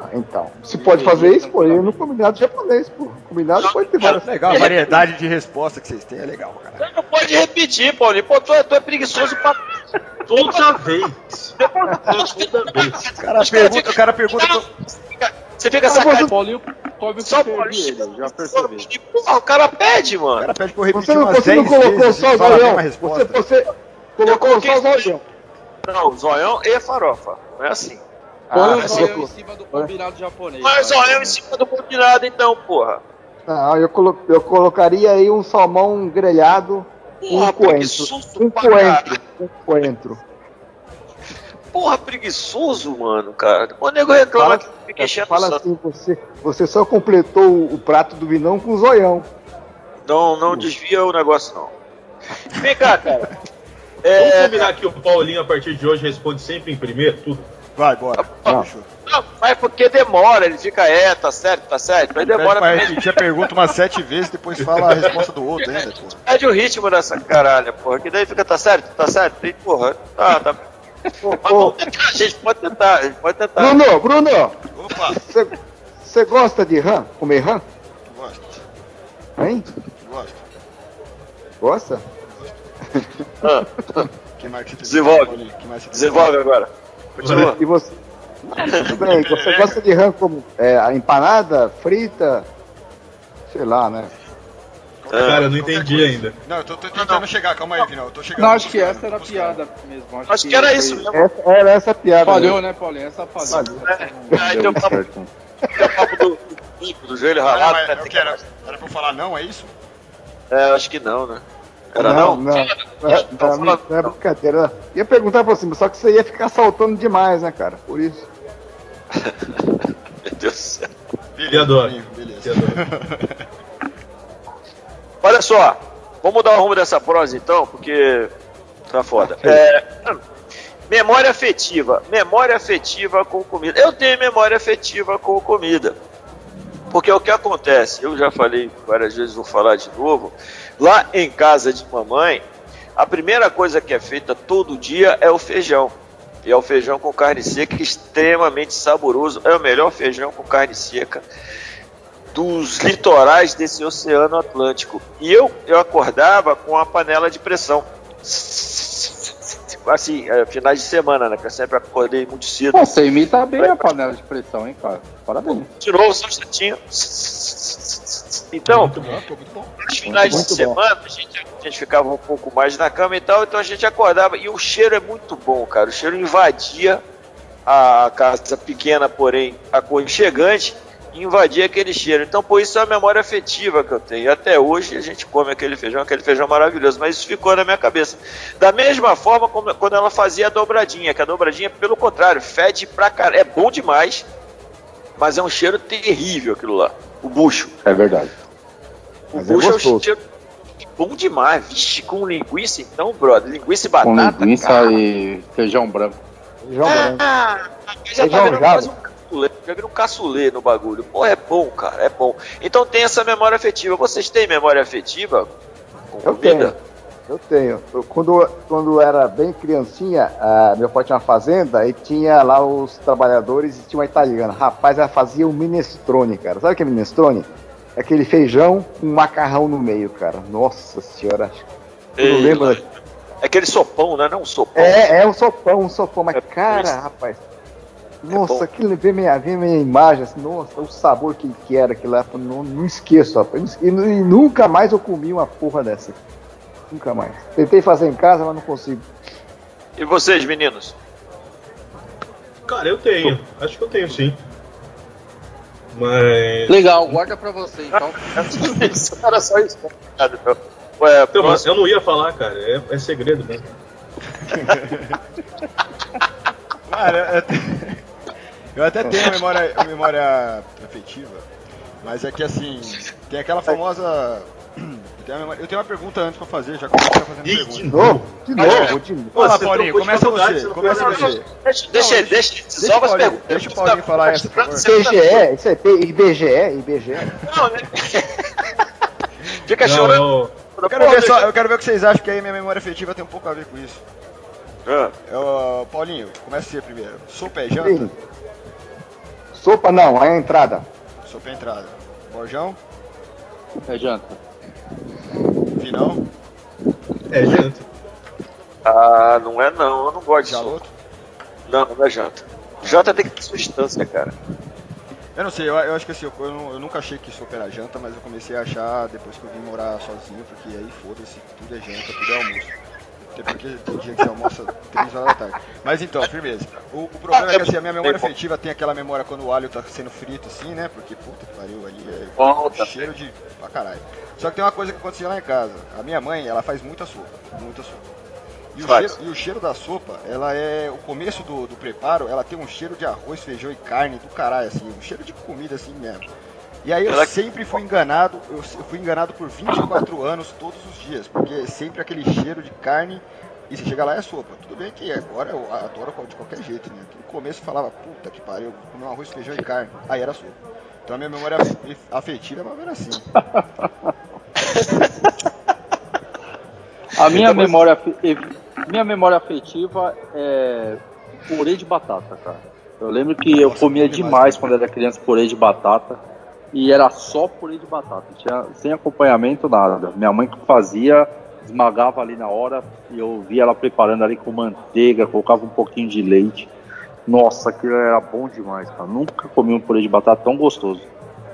Ah, então. Se pode fazer isso, pô, eu no combinado japonês, pô. Combinado pode ter várias. Legal, a variedade de resposta que vocês têm é legal, cara. Você não pode repetir, Paulinho. Pô, tu é, tu é preguiçoso pra. Toda vez. Toda vez. O cara pergunta, o cara pergunta. Você fica sacando. Paulinho come o Só que Paulinho. ele, já percebi. Porra, o cara pede, O mano. cara pede pra eu repetir Você não, umas você não 10 colocou vezes só e o zoião. Você, você colocou só o zoião. Não, zoião e farofa. Não é assim. Põe Ah, o mas zoião eu- em cima do combinado japonês. Mas vai. zoião em cima do combinado, então, porra. Não, eu, colo- eu colocaria aí um salmão grelhado, um Porra, coentro. preguiçoso Um pra coentro. Um coentro. Porra, preguiçoso, mano, cara. O nego reclama Fala- que fica enchendo o Fala assim, você, você só completou o, o prato do vinão com zoião. Não, não desvia o negócio, não. Vem cá, cara. Vamos É, combinar que o Paulinho, a partir de hoje, responde sempre em primeiro, tudo. Vai, bora. Não. Não, mas porque demora, ele fica, é, tá certo, tá certo. Pede demora pra ele. repetir a pergunta umas sete vezes, depois fala a resposta do outro ainda, pô. Perde o ritmo dessa caralho, porra. Que daí fica, tá certo, tá certo. E, porra, tá, tá. Pô, mas vamos tentar, a gente pode tentar, a gente pode tentar. Bruno, Bruno, Opa, você, você gosta de rã? Comer rã? gosto, Hein? gosto. Gosta? Ah, Que mais que você? Desenvolve. Que mais você tem? desenvolve agora. Continua. E você? Não, tudo bem. Você gosta de rã como é, a empanada, frita? Sei lá, né? Cara, eu não entendi coisa. ainda. Não, eu tô, tô tentando chegar, calma aí, Vinal. Eu tô chegando. Não, acho que essa era a piada mesmo. Acho que era isso mesmo. Essa, era essa a piada. Falhou, né? né, Paulinho? Essa falhou. Falhou. Aí tem o papo, tem o papo do, bico, do joelho não, ralado. mas né? eu quero. Era pra eu falar não, é isso? É, acho que não, né? Era não, não? não. Não, é- Então, não, é- não é brincadeira. Ia perguntar pra você, só que você ia ficar saltando demais, né, cara? Por isso. Meu Deus do céu. Adoro. Olha só, vamos mudar o rumo dessa prosa então, porque tá foda. É, memória afetiva. Memória afetiva com comida. Eu tenho memória afetiva com comida. Porque o que acontece, eu já falei várias vezes, vou falar de novo. Lá em casa de mamãe, a primeira coisa que é feita todo dia é o feijão. E é o feijão com carne seca, extremamente saboroso. É o melhor feijão com carne seca dos litorais desse Oceano Atlântico. E eu, eu acordava com a panela de pressão. Assim, é, finais de semana, né? Que eu sempre acordei muito cedo. Pô, você imita bem a panela de pressão, hein, cara? Parabéns. Novo, só um instantinho. Então, muito nos finais de Muito bom. semana, a gente, a gente ficava um pouco mais na cama e tal, então a gente acordava. E o cheiro é muito bom, cara. O cheiro invadia a casa pequena, porém aconchegante, e invadia aquele cheiro. Então, por isso é a memória afetiva que eu tenho. E até hoje a gente come aquele feijão, aquele feijão maravilhoso, mas isso ficou na minha cabeça. Da mesma forma como quando ela fazia a dobradinha, que a dobradinha, pelo contrário, fede pra caralho. É bom demais, mas é um cheiro terrível aquilo lá. O bucho. É verdade. O Mas é bucho é, um gostoso. cheiro bom demais. Vixe, com linguiça então, brother. Linguiça e Com batata. linguiça cara. e feijão branco. Feijão branco. Ah, já tá Feijão virando jalo. quase um caçulê. Já vira um caçulê no bagulho. Pô, é bom, cara, é bom. Então tem essa memória afetiva. Vocês têm memória afetiva com Eu comida? tenho. Eu tenho. Eu, quando, quando eu era bem criancinha, ah, meu pai tinha uma fazenda e tinha lá os trabalhadores e tinha uma italiana. Rapaz, ela fazia um minestrone, cara. Sabe o que é minestrone? É aquele feijão com macarrão no meio, cara. Nossa senhora. Eu não lembro. É aquele sopão, né? Não, sopão. É, é um sopão, um sopão. Mas, É cara, isso. rapaz. bom. Nossa, aquilo vê minha, vê minha imagem, assim, nossa, o sabor que, que era aquilo lá, não, não esqueço, rapaz. E, e nunca mais eu comi uma porra dessa. Nunca mais. Tentei fazer em casa, mas não consigo. E vocês, meninos? Cara, eu tenho. Acho que eu tenho sim. Mas. Legal, guarda pra você então. Era só isso. Então. Ué, Então, mas eu não ia falar, cara. É, é segredo mesmo. Cara, eu até, eu até tenho memória, memória afetiva, mas é que assim, tem aquela famosa Eu tenho, uma, eu tenho uma pergunta antes pra fazer, já você tá fazendo Ih, pergunta. de novo. de novo, de novo. Você Paulinho, começa você, começa você. Deixa, deixa, deixa, resolve as Paulinho, perguntas. deixa o Paulinho falar essa, por favor. IBGE, isso é IBGE, IBGE. Não, né? Fica Não, chorando. eu, Eu quero, ver só, eu quero ver o que vocês acham, que aí minha memória afetiva tem um pouco a ver com isso. Ah, Eu, Paulinho, começa você primeiro. Sopa é janta? Sim. Sopa não, é a entrada. Sopa é entrada. Borjão? É janta. Vinão? é janta. Ah, não é não, eu não gosto de sopa. Não, não é janta. Janta tem que ter substância, cara. Eu não sei, eu, eu acho que assim, eu, eu não- eu nunca achei que sopa era janta, mas eu comecei a achar depois que eu vim morar sozinho, porque aí foda-se, tudo é janta, tudo é almoço. Até porque tem dia que você almoça 3 horas da tarde. Mas então, firmeza. O, o problema é que assim, a minha memória afetiva tem aquela memória quando o alho tá sendo frito assim, né? Porque puta que pariu ali, é Volta. cheiro de. pra caralho. Só que tem uma coisa que acontecia lá em casa. A minha mãe, ela faz muita sopa, muita sopa. E o, cheiro, e o cheiro da sopa, ela é. O começo do, do preparo, ela tem um cheiro de arroz, feijão e carne do caralho, assim, um cheiro de comida assim mesmo. E aí eu Ela- sempre fui enganado, eu fui enganado por 24 anos todos os dias, porque é sempre aquele cheiro de carne e você chega lá é sopa. Tudo bem que agora eu adoro de qualquer jeito, né? No começo eu falava, puta que pariu, comer um arroz, feijão e carne. Aí era sopa. Então a minha memória af- afetiva é mais ou menos assim. A minha memória, afe- ev- minha memória afetiva é purê de batata, cara. Eu lembro que eu Nossa, comia bom demais, demais né? quando era criança purê de batata. E era só purê de batata, tinha, sem acompanhamento nada. Minha mãe que fazia, esmagava ali na hora e eu via ela preparando ali com manteiga, colocava um pouquinho de leite. Nossa, aquilo era bom demais, cara. Nunca comi um purê de batata tão gostoso.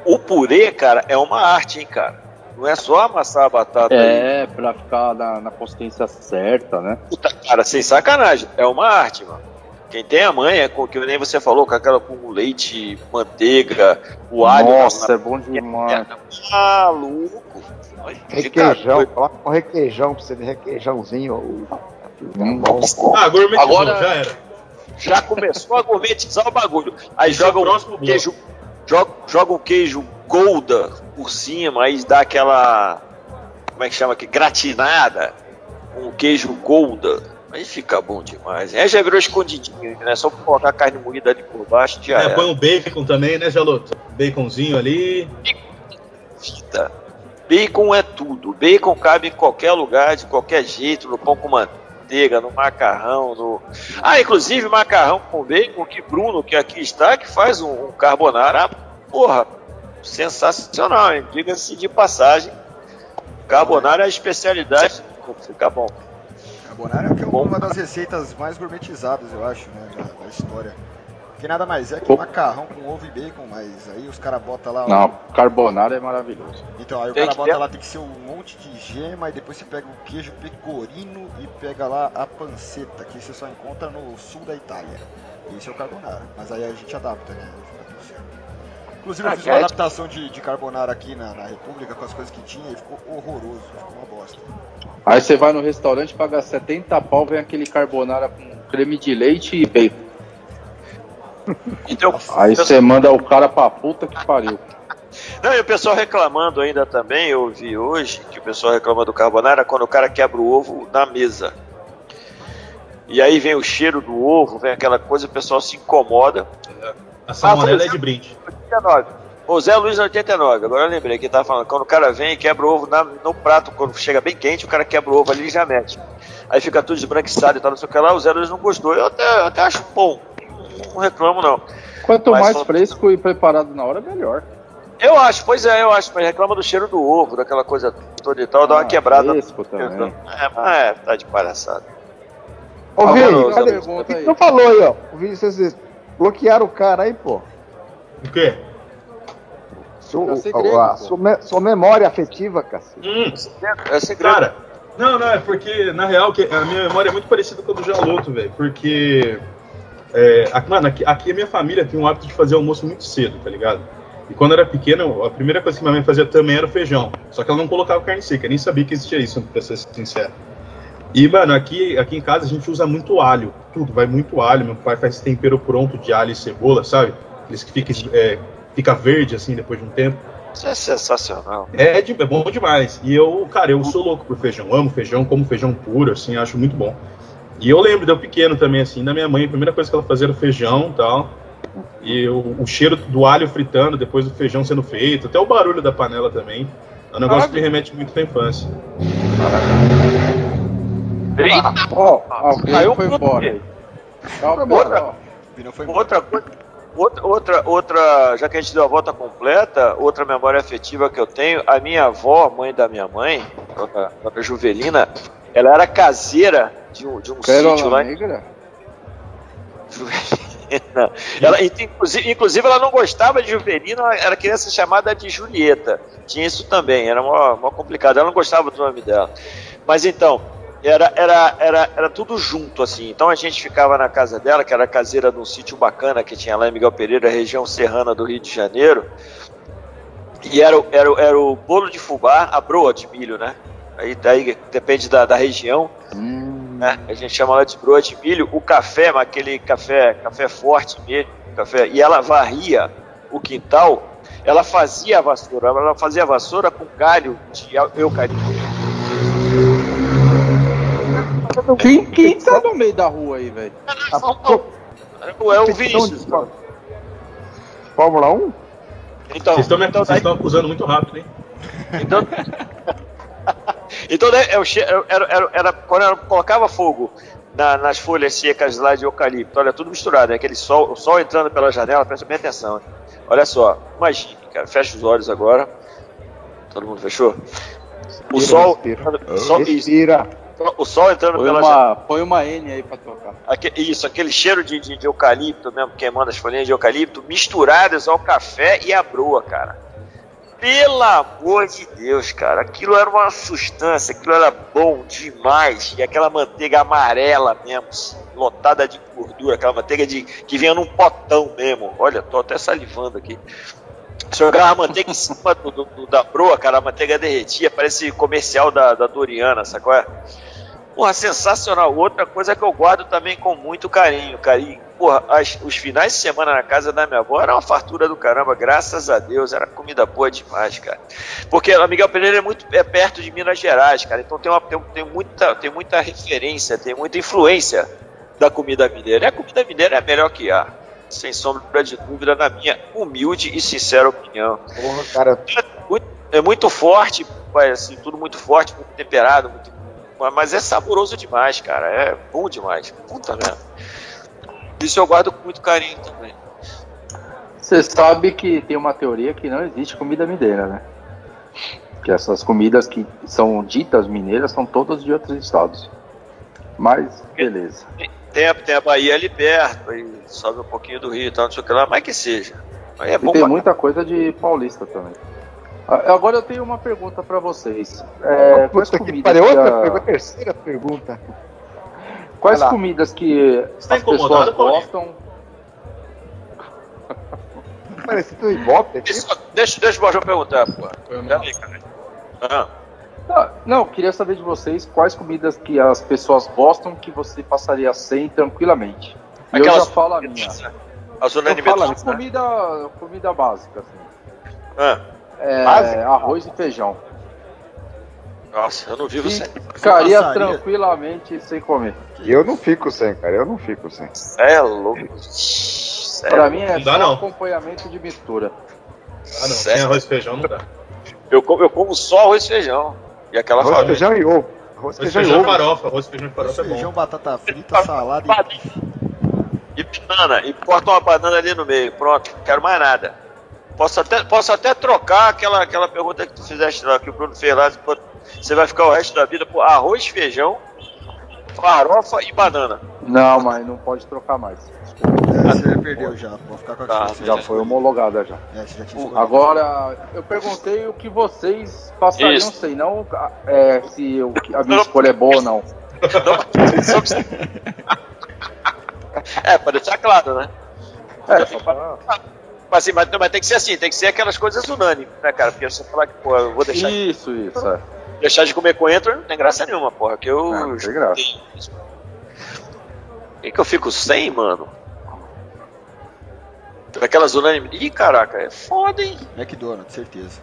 O purê, cara, é uma arte, hein, cara. Não é só amassar a batata aí. É, pra ficar na, na consistência certa, né? Puta, cara, sem sacanagem. É uma arte, mano. Quem tem a manha, com- que nem você falou, com aquela com leite, manteiga, o alho. Nossa, na- é bom demais. Maluco. Requeijão, coloca um requeijão pra você ver requeijãozinho. Ah, gourmetizou, Agora- já era. Já começou a gourmetizar o bagulho. Aí Esse é o joga próximo bloco. Joga, joga um queijo Golda por cima, aí dá aquela. Como é que chama aqui? Gratinada. Um queijo Golda. Aí fica bom demais. Aí já virou escondidinho, né? Só colocar a carne moída ali por baixo já É, era. põe um bacon também, né, Jaloto? Baconzinho ali. vida. Bacon é tudo. Bacon cabe em qualquer lugar, de qualquer jeito, no pão com manteiga, no macarrão, no. Ah, inclusive macarrão com bacon, que Bruno, que aqui está, que faz um, um carbonara, porra, sensacional, hein? Diga-se de passagem. Carbonara é a especialidade. Fica bom. Carbonara é é uma das receitas mais gourmetizadas, eu acho, né, da, da história. Que nada mais é que Pô. macarrão com ovo e bacon, mas aí os caras botam lá. Não, carbonara é maravilhoso. Então, aí o cara bota ter- lá, tem que ser um monte de gema, e depois você pega o queijo pecorino e pega lá a panceta, que você só encontra no sul da Itália. Esse é o carbonara. Mas aí a gente adapta, né? Inclusive, eu Ah, fiz uma é- adaptação de, de carbonara aqui na, na República com as coisas que tinha e ficou horroroso, ficou uma bosta. Aí você vai no restaurante, paga 70 pau, vem aquele carbonara com creme de leite e bacon. Então, Aí você manda o cara pra puta que pariu. Não, e o pessoal reclamando ainda também, eu vi hoje que o pessoal reclama do carbonara quando o cara quebra o ovo na mesa. E aí vem o cheiro do ovo, vem aquela coisa, o pessoal se incomoda. A salmonela é de brinde. 89. O Zé Luiz 89, agora eu lembrei que ele tava falando, quando o cara vem e quebra o ovo na- no prato, quando chega bem quente, o cara quebra o ovo ali e já mete. Aí fica tudo esbranquiçado e tal, não sei o que lá, o Zé Luiz não gostou. Eu até, eu até acho bom, não reclamo não. Quanto Mas mais fresco e preparado na hora, melhor. Eu acho, pois é, eu acho, mas reclama do cheiro do ovo, daquela coisa toda e tal, dá uma Ah, quebrada. fresco também. É, é, tá de palhaçada. Ô, Vini, cadê? pergunta O que aí. tu falou aí, ó? O Vini, vocês bloquearam o cara aí, pô. O quê? Sua, É segredo, a- pô. sua, me- sua memória afetiva, cacete. Hum, É segredo. cara, não, não, é porque, na real, que a minha memória é muito parecida com a do Jaloto, velho. Porque, é, aqui, mano, aqui, aqui a minha família tem um hábito de fazer almoço muito cedo, tá ligado? E quando eu era pequeno, a primeira coisa que minha mãe fazia também era o feijão. Só que ela não colocava carne seca, nem sabia que existia isso, pra ser sincero. E, mano, aqui, aqui em casa a gente usa muito alho. Tudo, vai muito alho. Meu pai faz tempero pronto de alho e cebola, sabe? Aqueles que fica, é, fica verde, assim, depois de um tempo. Isso é sensacional. É, é bom demais. E eu, cara, eu sou louco por feijão. Amo feijão, como feijão puro, assim, acho muito bom. E eu lembro de eu pequeno também, assim, da minha mãe, a primeira coisa que ela fazia era feijão e tal. E o, o cheiro do alho fritando depois do feijão sendo feito, até o barulho da panela também. É um negócio que me remete muito à infância. Eita, Ó, alguém Caiu foi embora foi embora. outra coisa. Outra, outra, outra, já que a gente deu a volta completa, outra memória afetiva que eu tenho, a minha avó, mãe da minha mãe, dona Juvelina, ela era caseira de um, de um sítio lá Negra? Juvelina. Ela, inclusive, inclusive, ela não gostava de Juvelina, ela era criança chamada de Julieta. Tinha isso também, era mó, mó complicado. Ela não gostava do nome dela. Mas então, era, era, era, era tudo junto, assim. Então a gente ficava na casa dela, que era caseira de um sítio bacana que tinha lá em Miguel Pereira, região serrana do Rio de Janeiro. E era, era, era o bolo de fubá, a broa de milho, né? Aí, daí depende da, da região Hum, né? A gente chama ela de broa de milho. O café, mas aquele café, café forte mesmo, café. E ela varria o quintal. Ela fazia a vassoura, ela fazia a vassoura com galho de eu- eucalipto. Quem, quem tá no meio da rua aí, velho? É o Vinícius. Fórmula 1? Então, Vocês estão me- então, vocês estão acusando muito rápido, hein? Então, então né, eu che- eu- era, era, era- quando eu colocava fogo na- nas folhas secas lá de eucalipto, olha, tudo misturado, né? aquele sol, o sol entrando pela janela, presta bem atenção. né? Olha só, imagine, cara, fecha os olhos agora. Todo mundo fechou? O sol, o sol, isso, Respira. o sol entrando Põe pela janela. uma, põe uma N aí pra tocar. Aque- isso, aquele cheiro de, de- de eucalipto mesmo, queimando as folhinhas de eucalipto, misturadas ao café e à broa, cara. Pelo amor de Deus, cara, aquilo era uma sustância, aquilo era bom demais. E aquela manteiga amarela mesmo, lotada de gordura, aquela manteiga de, que vinha num potão mesmo. Olha, tô até salivando aqui. Jogava a manteiga em cima do, do- do- da broa, cara, a manteiga derretia, parece comercial da, da Doriana, qual é? Porra, sensacional. Outra coisa que eu guardo também com muito carinho, carinho. Porra, as- os finais de semana na casa da minha avó era uma fartura do caramba, graças a Deus, era comida boa demais, cara. Porque a Miguel Pereira é muito é perto de Minas Gerais, cara, então tem, uma, tem, tem muita, tem muita referência, tem muita influência da comida mineira. E a comida mineira é a melhor que há, sem sombra de dúvida, na minha humilde e sincera opinião Porra, cara. muito- é muito forte, assim, tudo muito forte, muito temperado, muito- mas é saboroso demais, cara. É bom demais. Puta merda. Isso eu guardo com muito carinho também. Você sabe que tem uma teoria que não existe comida mineira, né? Que essas comidas que são ditas mineiras são todas de outros estados. Mas, beleza. Tem a, tem a Bahia ali perto, aí sobe um pouquinho do Rio e tal, não sei o que lá, mas que seja. Aí é E bom tem muita coisa de paulista também. Ah, Agora eu tenho uma pergunta pra vocês. É, Puta que pariu. Outra a- pergunta, terceira pergunta. Quais comidas que Você tá as pessoas gostam? Parecendo um ibope aqui. Deixa, deixa, deixa o Borjão perguntar, pô. Peraí, cara. Ah, Não, eu queria saber de vocês quais comidas que as pessoas gostam que você passaria sem tranquilamente. E eu Aquelas- já falo a minha. as Eu falo unanimidades, né? comida, comida básica, assim. Ah, É, Básica? arroz e feijão. Nossa, eu não vivo sem. Ficaria passaria? tranquilamente sem comer. Eu não fico sem, cara. Eu não fico sem. É louco. Sério. Pra mim é Não dá, só não. acompanhamento de mistura. Ah, não. Sério? Sem arroz e feijão não dá. Eu como, eu como só arroz e feijão. E aquela Arroz, farinha. feijão e ovo. Arroz, Arroz, feijão e feijão e ovo. farofa. Arroz, feijão e farofa é Feijão, bom. batata frita, salada e E banana. E corta uma banana ali no meio. Pronto. Não quero mais nada. Posso até, posso até trocar aquela, aquela pergunta que tu fizeste lá, que o Bruno fez lá. Você vai ficar o resto da vida por arroz, feijão, farofa e banana. Não, mas não pode trocar mais. É, você já perdeu já. Vou ficar com a Tá, Já foi homologada já. É, já. Agora, eu perguntei o que vocês passariam Isso. sem, não é, se que- a minha escolha é boa ou não. Não, pra é, para deixar claro, né? É, só pra... Mas, assim, mas, mas tem que ser assim, tem que ser aquelas coisas unânimes, né, cara? Porque você falar que, pô, eu vou deixar, Isso, isso, é. Deixar de comer coentro, não tem graça nenhuma, porra. Que eu. Não, não tem graça. Que, que eu fico sem, mano? Daquelas unânimes. Ih, caraca, é foda, hein? McDonald's, certeza.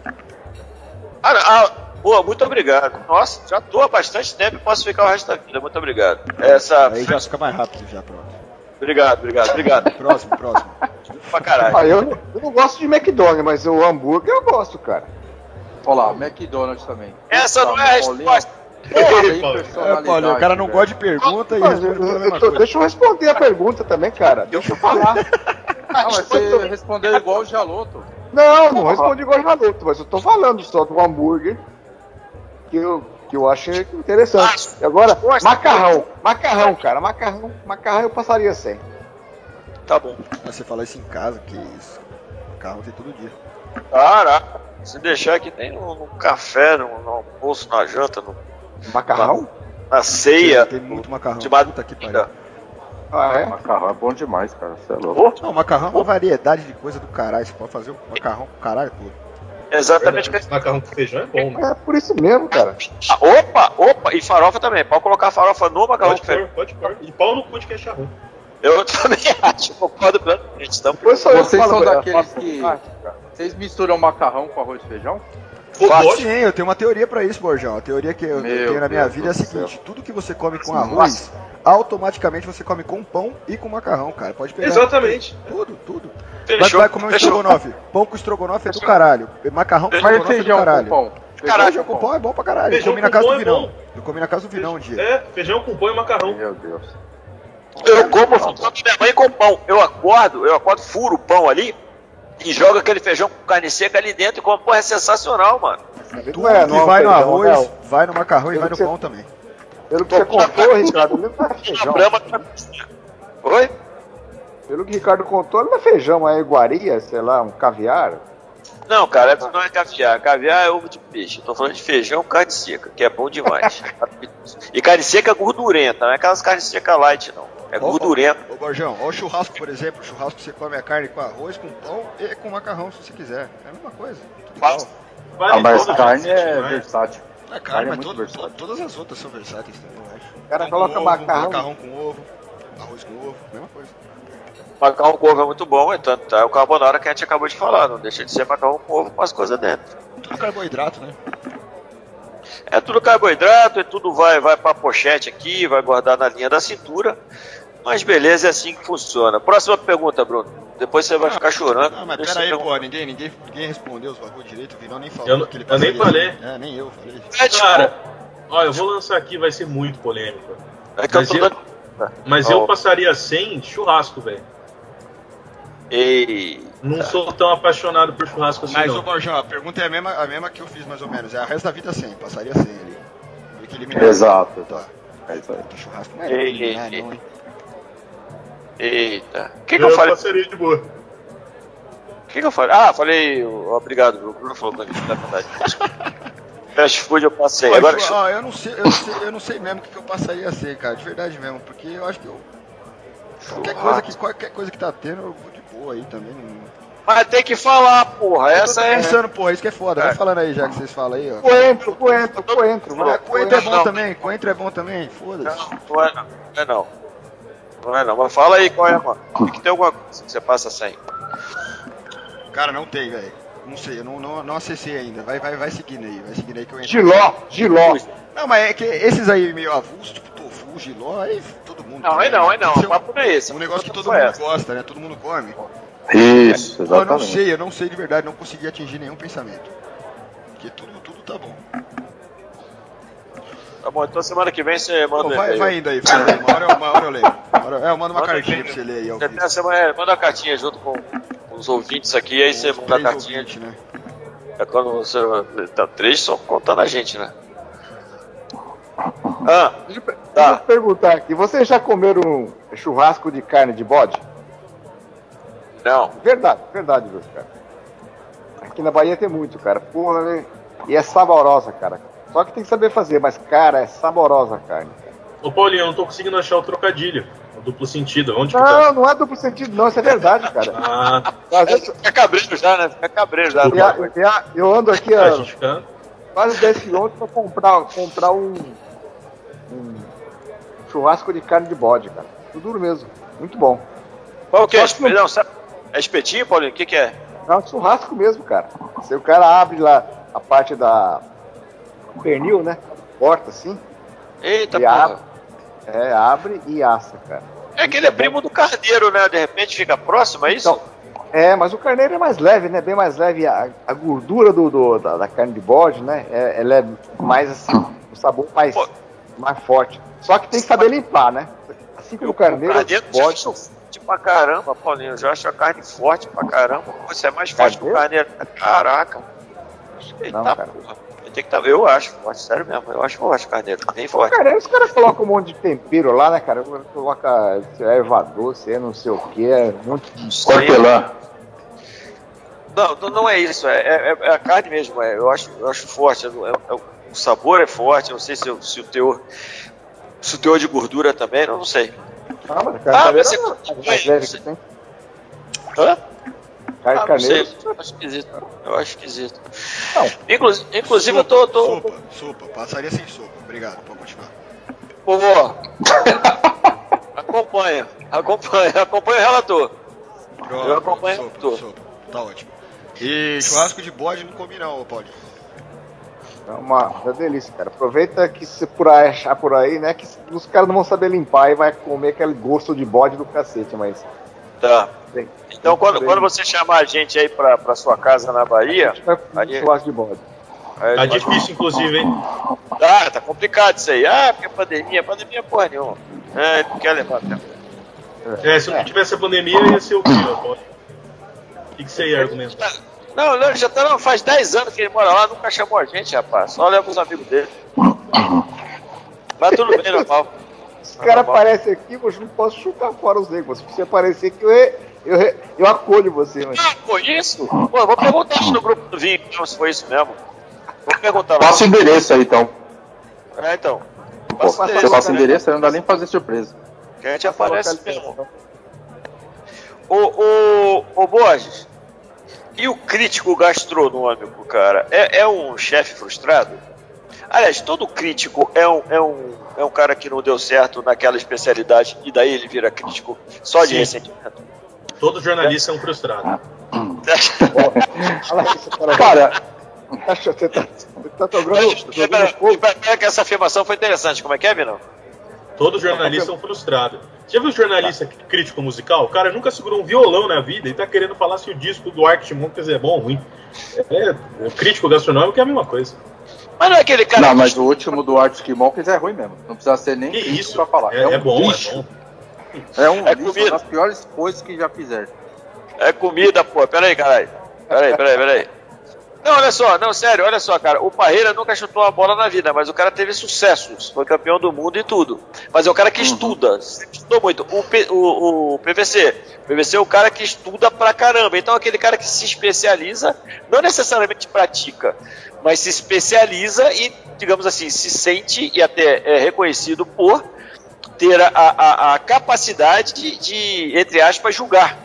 Ah, ah, boa, muito obrigado. Nossa, já tô há bastante tempo e posso ficar o resto da vida. Muito obrigado. Essa. Aí já fica mais rápido, já, pronto. Obrigado, obrigado, obrigado. Próximo, próximo. pra caralho. Ah, eu, eu não gosto de McDonald's, mas o hambúrguer eu gosto, cara. Olha lá, McDonald's também. Essa não é a resposta. Porra, Paulo. É, o cara não velho. gosta de pergunta e Mas eu- eu tô- deixa eu responder a pergunta também, cara. Deixa eu falar. Ah, mas você respondeu igual o Jaloto. Não, não respondi igual Jaluto, mas eu tô falando só do hambúrguer que eu, que eu achei interessante. E agora, macarrão. Macarrão, cara. Macarrão, macarrão eu passaria sem. Tá bom. Mas você fala isso em casa, que isso. Carro tem todo dia. Caraca. Se deixar aqui tem no, no café, no, no almoço, na janta, no- Macarrão? na ceia. Tem muito macarrão. de. Puta que pariu. Ah, é? Macarrão é bom demais, cara. Você é louco. Não, macarrão é uma variedade de coisa do caralho. Você pode fazer o macarrão com o caralho todo. Exatamente. Verdade, Macarrão com feijão é bom, mano. É por isso mesmo, cara. Ah, opa, opa, e farofa também. Pode colocar farofa no macarrão Pode com feijão. pode pôr. E pau no cu de queixarrão. Eu também acho, concordo plenamente. Então, Vocês são daqueles que- cara. Vocês misturam macarrão com arroz e feijão? Lógico. Sim, eu tenho uma teoria pra isso, Borjão. A teoria que eu Meu tenho na minha Deus vida é a seguinte: tudo que você come com arroz, automaticamente você come com pão e com macarrão, cara. Pode pegar. Exatamente. Tudo, tudo. Fechou. vai comer um fechou. estrogonofe. Pão com estrogonofe é do caralho. Macarrão com Mas estrogonofe é do feijão com caralho. pão? Caralho, Feijão com pão é bom pra caralho. Eu Feijão comi na com casa pão do é Vinão. bom. Eu comi na casa do Vinão um dia. É, feijão com pão e macarrão. Meu Deus. Eu como feijão da minha mãe com pão. Eu acordo, eu acordo, furo o pão ali e jogo aquele feijão com carne seca ali dentro e como. Porra, é sensacional, mano. Tudo Não é, não que é vai no arroz, né? vai no macarrão e vai no Você- pão também. Pelo que você contou, Ricardo, ele não é feijão. Tá- Oi? Pelo que o Ricardo contou, ele não é feijão, é iguaria, sei lá, um caviar. Não, cara, não é caviar. Caviar é ovo de peixe. Eu tô falando de feijão com carne seca, que é bom demais. e carne seca gordurenta, não é aquelas carnes seca light, não. É Ó, gordurenta. Ô, Borjão, ó o churrasco, por exemplo. O churrasco você come a carne com arroz, com pão e com macarrão, se você quiser. É a mesma coisa. Tudo igual. Faz- Vale Ah, mas carne é né? versátil. É Carne é todo- versátil. to- todas as outras são versáteis também, eu acho. O cara coloca ovo, macarrão. macarrão com ovo, arroz com ovo, mesma coisa. Macarrão com ovo é muito bom, então tá, é o carbonara que a gente acabou de falar. Não deixa de ser macarrão com ovo com as coisas dentro. Tudo carboidrato, né? É tudo carboidrato, é tudo vai, vai pra pochete aqui, vai guardar na linha da cintura. Mas beleza, é assim que funciona. Próxima pergunta, Bruno. Depois você vai ficar chorando. Ah, mas Deixa pera aí, eu pô, ninguém, ninguém, ninguém respondeu os bagulho direito, o Vinão nem falou Eu não- que ele eu nem falei. É, nem eu falei. É, tipo, Cara, ó, eu vou lançar aqui, vai ser muito polêmico. é que eu mas eu- dando. Mas Ó. eu passaria sem churrasco, velho. Ei. Não sou tão apaixonado por churrasco assim, Mas, não. ô Borjão, a pergunta é a mesma, a mesma que eu fiz mais ou menos. É a resto da vida sem, passaria sem ali. Meio que eliminar. Exato. Tá. É isso aí. Puta, churrasco não é Ei, ei, não, hein? Eita. O que, que eu eu falei? passaria de boa. O que, que eu falei? Ah, falei. Obrigado. O Bruno falou pra mim, na verdade. Fast food eu passei. Pô, Agora, ó, eu, não sei, eu, não sei, eu não sei mesmo o que, que eu passaria a ser, cara, de verdade mesmo, porque eu acho que eu. Qualquer coisa que, qualquer coisa que tá tendo, eu vou de boa aí também. Não... mas tem que falar, porra. Eu Essa é. pensando, porra, isso que é foda. Vai É. falando aí já que vocês falam aí, ó. Coentro, coentro, coentro. Ah, coentro é bom Não. também, coentro é bom também, foda-se. Não, não é não. Não é não. Não é não. Mas fala aí qual é, mano. Tem que ter alguma coisa que você passa sem. Cara, não tem, velho. Não sei, eu não, não, não acessei ainda. Vai, vai, vai seguindo aí, vai seguindo aí que eu entro. Giló, giló. Não, mas é que esses aí meio avulsos, tipo tofu, giló, aí todo mundo. Não, aí não, aí não. Que O papo não é esse. Um negócio que todo Foi mundo essa. gosta, né? Todo mundo come. Isso, Pô, eu não exatamente. sei, eu não sei de verdade, não consegui atingir nenhum pensamento. Porque tudo, tudo tá bom. Tá bom, então semana que vem você manda. Pô, um vai, vai indo aí, vai aí. Uma hora, eu- uma hora eu leio. Uma hora- é, eu mando uma Manda cartinha pra você ler aí ao tem a semana, é, manda uma cartinha junto com os ouvintes aqui, aí você manda a cartinha. ouvintes, né? É quando você. Tá três só contando a gente, né? Ah, Deixa eu, Tá. deixa eu perguntar aqui. Vocês já comeram um churrasco de carne de bode? não. Verdade, verdade, Lúcio, cara. Aqui na Bahia tem muito, cara. Porra, né? E é saborosa, cara. Só que tem que saber fazer, mas, cara, é saborosa a carne. cara. Ô Paulinho, eu não tô conseguindo achar o trocadilho. O duplo sentido. Onde que Não, tá? não é duplo sentido, não. Isso é verdade, cara. Ah, Às vezes, Fica cabreiro já, né? Fica cabreiro já. eu, eu- eu ando aqui a quase 10 quilômetros pra comprar, comprar um, um churrasco de carne de bode, cara. Tudo duro mesmo. Muito bom. Qual que é? Que não- Perdão, sabe? É espetinho, Paulinho? O que, que é? Não, é churrasco mesmo, cara. Se o cara abre lá a parte da o pernil, né? Corta assim. Eita, e porra. abre, é, abre e assa, cara. É que ele é primo do carneiro, né? De repente fica próximo, é isso? Então, é, mas o carneiro é mais leve, né? Bem mais leve. A, a gordura do, do- da, da carne de bode, né? É, ela é mais assim, o sabor mais, Pô. mais forte. Só que tem que saber limpar, né? Assim como o carneiro, carneiro o bode. já acho forte pra caramba, Paulinho. Eu já acho a carne forte pra caramba. Você é mais forte que o carneiro. Caraca. Eita Não, cara. porra. Tem que tá, eu acho forte, sério mesmo. Eu acho forte carneiro. Bem O forte. carneiro, os caras colocam um monte de tempero lá, né, cara? Coloca se é erva doce, é não sei o que, é um monte de. Hortelã. Não, não, não é isso. É, é- é a carne mesmo. é, eu, acho, eu acho forte. é- é- o sabor é forte. Eu não sei se, o- se o teor. Se o teor de gordura também, eu não sei. Ah, mas a Ah, mas você- é mais leve que tem. Hã? Carne Ah, sei. carneiro. Eu acho esquisito. Eu acho esquisito. Não. Inclusive, inclusive eu tô. tô Sopa, sopa. Passaria sem sopa. Obrigado, pode continuar. Pô, acompanha, acompanha, acompanha o relator. Pronto, Eu acompanho sopa, tudo. sopa. Tá ótimo. E churrasco de bode não comi não, Paulinho. É uma, uma delícia, cara. Aproveita que se por aí achar por aí, né? Que os caras não vão saber limpar e vai comer aquele gosto de bode do cacete, mas. Tá. Tem. Então, quando, quando você chamar a gente aí pra, pra sua casa na Bahia, Vai Ali- churrasco de bode. aí Tá a gente difícil, inclusive, hein? vai- Ah, tá complicado isso aí. Ah, porque pandemia, pandemia é porra nenhuma. É, não quer levar tempo. É, se não tivesse a pandemia, ia ser o quê? O que, que você ia argumentar? Não, não, ele já tá, não, faz 10 anos que ele mora lá, nunca chamou a gente, rapaz. Só leva os amigos dele. Mas tudo bem, normal. Os caras aparecem aqui, eu não posso chutar fora os negros. Se você aparecer aqui, eu, eu, eu acolho você, mas. Ah, foi isso? Pô, eu vou perguntar isso no grupo do vinho, então, se foi isso mesmo. Vou perguntar lá. Passa o endereço aí, então. É, então. Pô, Passa o você endereço, passa o né? endereço, aí não dá nem pra fazer surpresa. Que a gente aparece Localização. mesmo. Ô, ô, ô Borges, e o crítico gastronômico, cara, é, é um chefe frustrado? Aliás, todo crítico é um, é, um, é um cara que não deu certo naquela especialidade e daí ele vira crítico só de Sim. ressentimento. Todo jornalista é um frustrado. Cara. Cara, Tá, você tá, você tá jogando, Espera, que essa afirmação foi interessante. Como é que é, Vinão? Todo jornalista é um frustrado. Já viu jornalista crítico musical? O cara nunca segurou um violão na vida e tá querendo falar se o disco do Arctic Monkeys é bom ou ruim. É, o crítico gastronômico é a mesma coisa. Mas não é aquele cara não, mas o último do Arctic Monkeys é ruim mesmo. Não precisa ser nem isso? pra falar. É, um é bom, lixo. é bom. É um É comida. das piores coisas que já fizeram. É comida, pô. Pera aí, caralho. Pera aí, pera aí, pera aí. Não, olha só, não, sério, olha só, cara. O Parreira nunca chutou uma bola na vida, mas o cara teve sucessos. Foi campeão do mundo e tudo. Mas é o cara que estuda. sempre Estudou muito. O, P- o, o PVC. O PVC é o cara que estuda pra caramba. Então, aquele cara que se especializa, não necessariamente pratica, mas se especializa e, digamos assim, se sente e até é reconhecido por ter a, a, a capacidade de, de, entre aspas, julgar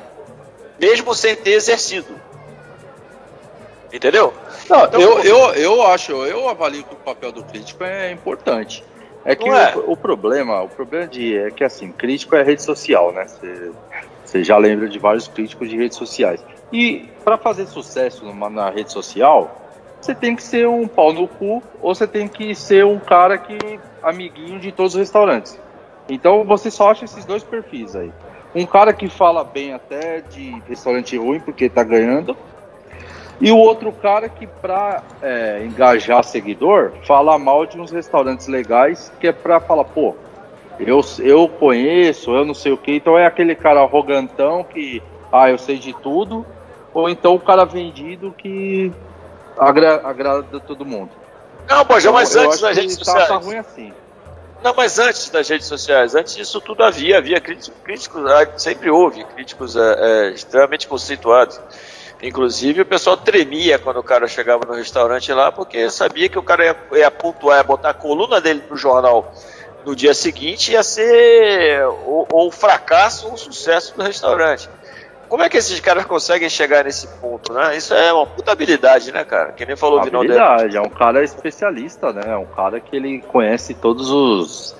mesmo sem ter exercido. Entendeu? Não, Então, eu, eu, eu acho, eu avalio que o papel do crítico é importante. É que é? O, o problema, o problema de, é que assim, crítico é rede social, né? Você- Você já lembra de vários críticos de redes sociais. E para fazer sucesso numa, na rede social, você tem que ser um pau no cu ou você tem que ser um cara que amiguinho de todos os restaurantes. Então você só acha esses dois perfis aí. Um cara que fala bem até de restaurante ruim porque tá ganhando. E o outro cara que, pra é, engajar seguidor, fala mal de uns restaurantes legais, que é pra falar, pô, eu, eu conheço, eu não sei o que. Então é aquele cara arrogantão que, ah, eu sei de tudo. Ou então o cara vendido que agra- agrada todo mundo. Não, pô, já mas Então, eu antes que redes tá- sociais. Tá, ruim assim. Não, mas antes das redes sociais, antes disso tudo havia, havia críticos, críticos ah, sempre houve críticos é, extremamente conceituados. Inclusive o pessoal tremia quando o cara chegava no restaurante lá, porque sabia que o cara ia, ia pontuar, ia botar a coluna dele no jornal no dia seguinte, ia ser ou, ou o fracasso ou o sucesso do restaurante. Como é que esses caras conseguem chegar nesse ponto, né? Isso é uma puta habilidade, né, cara? Que nem falou o Vinão dele. Habilidade, é um cara especialista, né? É um cara que ele conhece todos os,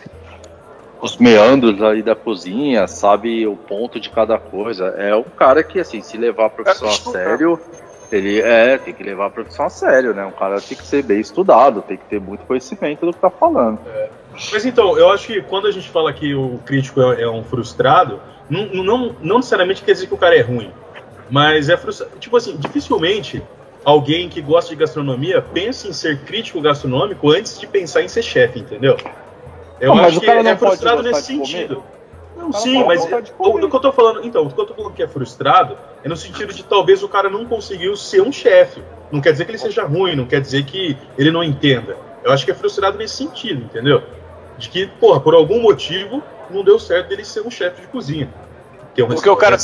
os meandros aí da cozinha, sabe o ponto de cada coisa. É um cara que, assim, se levar a profissão a sério, ele é, tem que levar a profissão a sério, né? Um cara tem que ser bem estudado, tem que ter muito conhecimento do que tá falando. Mas então, eu acho que quando a gente fala que o crítico é, é um frustrado, não, não, não necessariamente quer dizer que o cara é ruim. Mas é frustrado. Tipo assim, dificilmente alguém que gosta de gastronomia pensa em ser crítico gastronômico antes de pensar em ser chefe, entendeu? Eu Não, mas acho o que cara é não pode frustrado nesse de comer? Não, cara sim, mas o, que eu tô falando, então, o que eu tô falando que é frustrado é no sentido de talvez o cara não conseguiu ser um chefe. Não quer dizer que ele seja ruim, não quer dizer que ele não entenda. Eu acho que é frustrado nesse sentido, entendeu? De que, porra, por algum motivo não deu certo dele ser um chefe de cozinha. Porque o cara,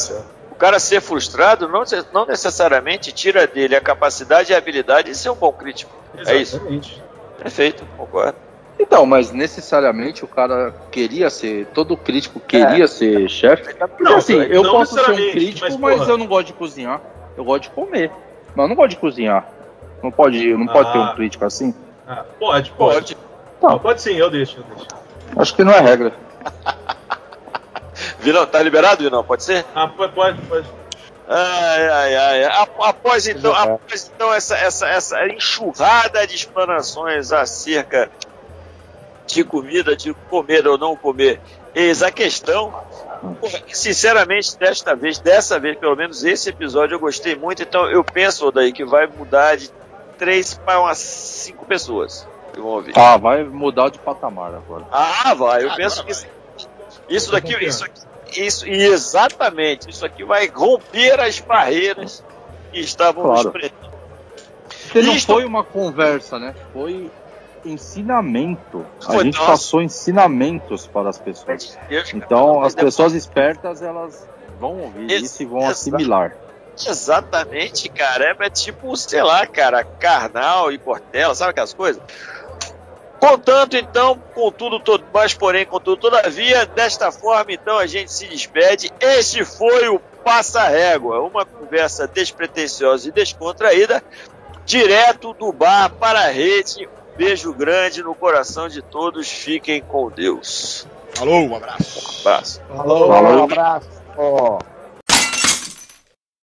o cara ser frustrado não, se- não necessariamente tira dele a capacidade e a habilidade de ser um bom crítico. É isso. Exatamente. Perfeito, concordo. Então, mas necessariamente o cara queria ser, todo crítico queria ser chefe. Porque Não, assim, eu não posso ser um crítico, mas, mas, eu não gosto de cozinhar. Eu gosto de comer. Mas eu não gosto de cozinhar. Não pode, não pode ter Ah. um crítico assim? Ah, pode, pode. Pode. Pode. pode sim, eu deixo, eu deixo. Acho que não é regra. Vinão, tá liberado, Vinão? Pode ser? Ah, pode, pode. pode. Ai, ai, ai. Ap- Após então, após, então essa, essa, essa enxurrada de explanações acerca de comida, de comer ou não comer, eis a questão. Sinceramente, desta vez, dessa vez, pelo menos esse episódio eu gostei muito, então eu penso, daí que vai mudar de três para umas cinco pessoas que vão ouvir. Ah, vai mudar de patamar agora. Ah, vai. Eu Agora penso que vai. isso, isso daqui, isso aqui, isso, e exatamente, isso aqui vai romper as barreiras que estavam Claro. nos prendendo. Porque não Isto- foi uma conversa, né? Foi ensinamento. A Foi, gente nossa. passou ensinamentos para as pessoas. Então, as pessoas espertas, elas vão ouvir Ex- isso e vão assimilar. Exatamente, cara. É tipo, sei lá, cara, carnal e cortela, sabe aquelas coisas? Contanto, então, contudo, todo, mas porém, contudo, todavia, desta forma, então, a gente se despede. Este foi o Passa Régua, uma conversa despretensiosa e descontraída, direto do bar para a rede. Beijo grande no coração de todos. Fiquem com Deus. Falou, um abraço. Um abraço. Falou, Falou. um abraço. Ó.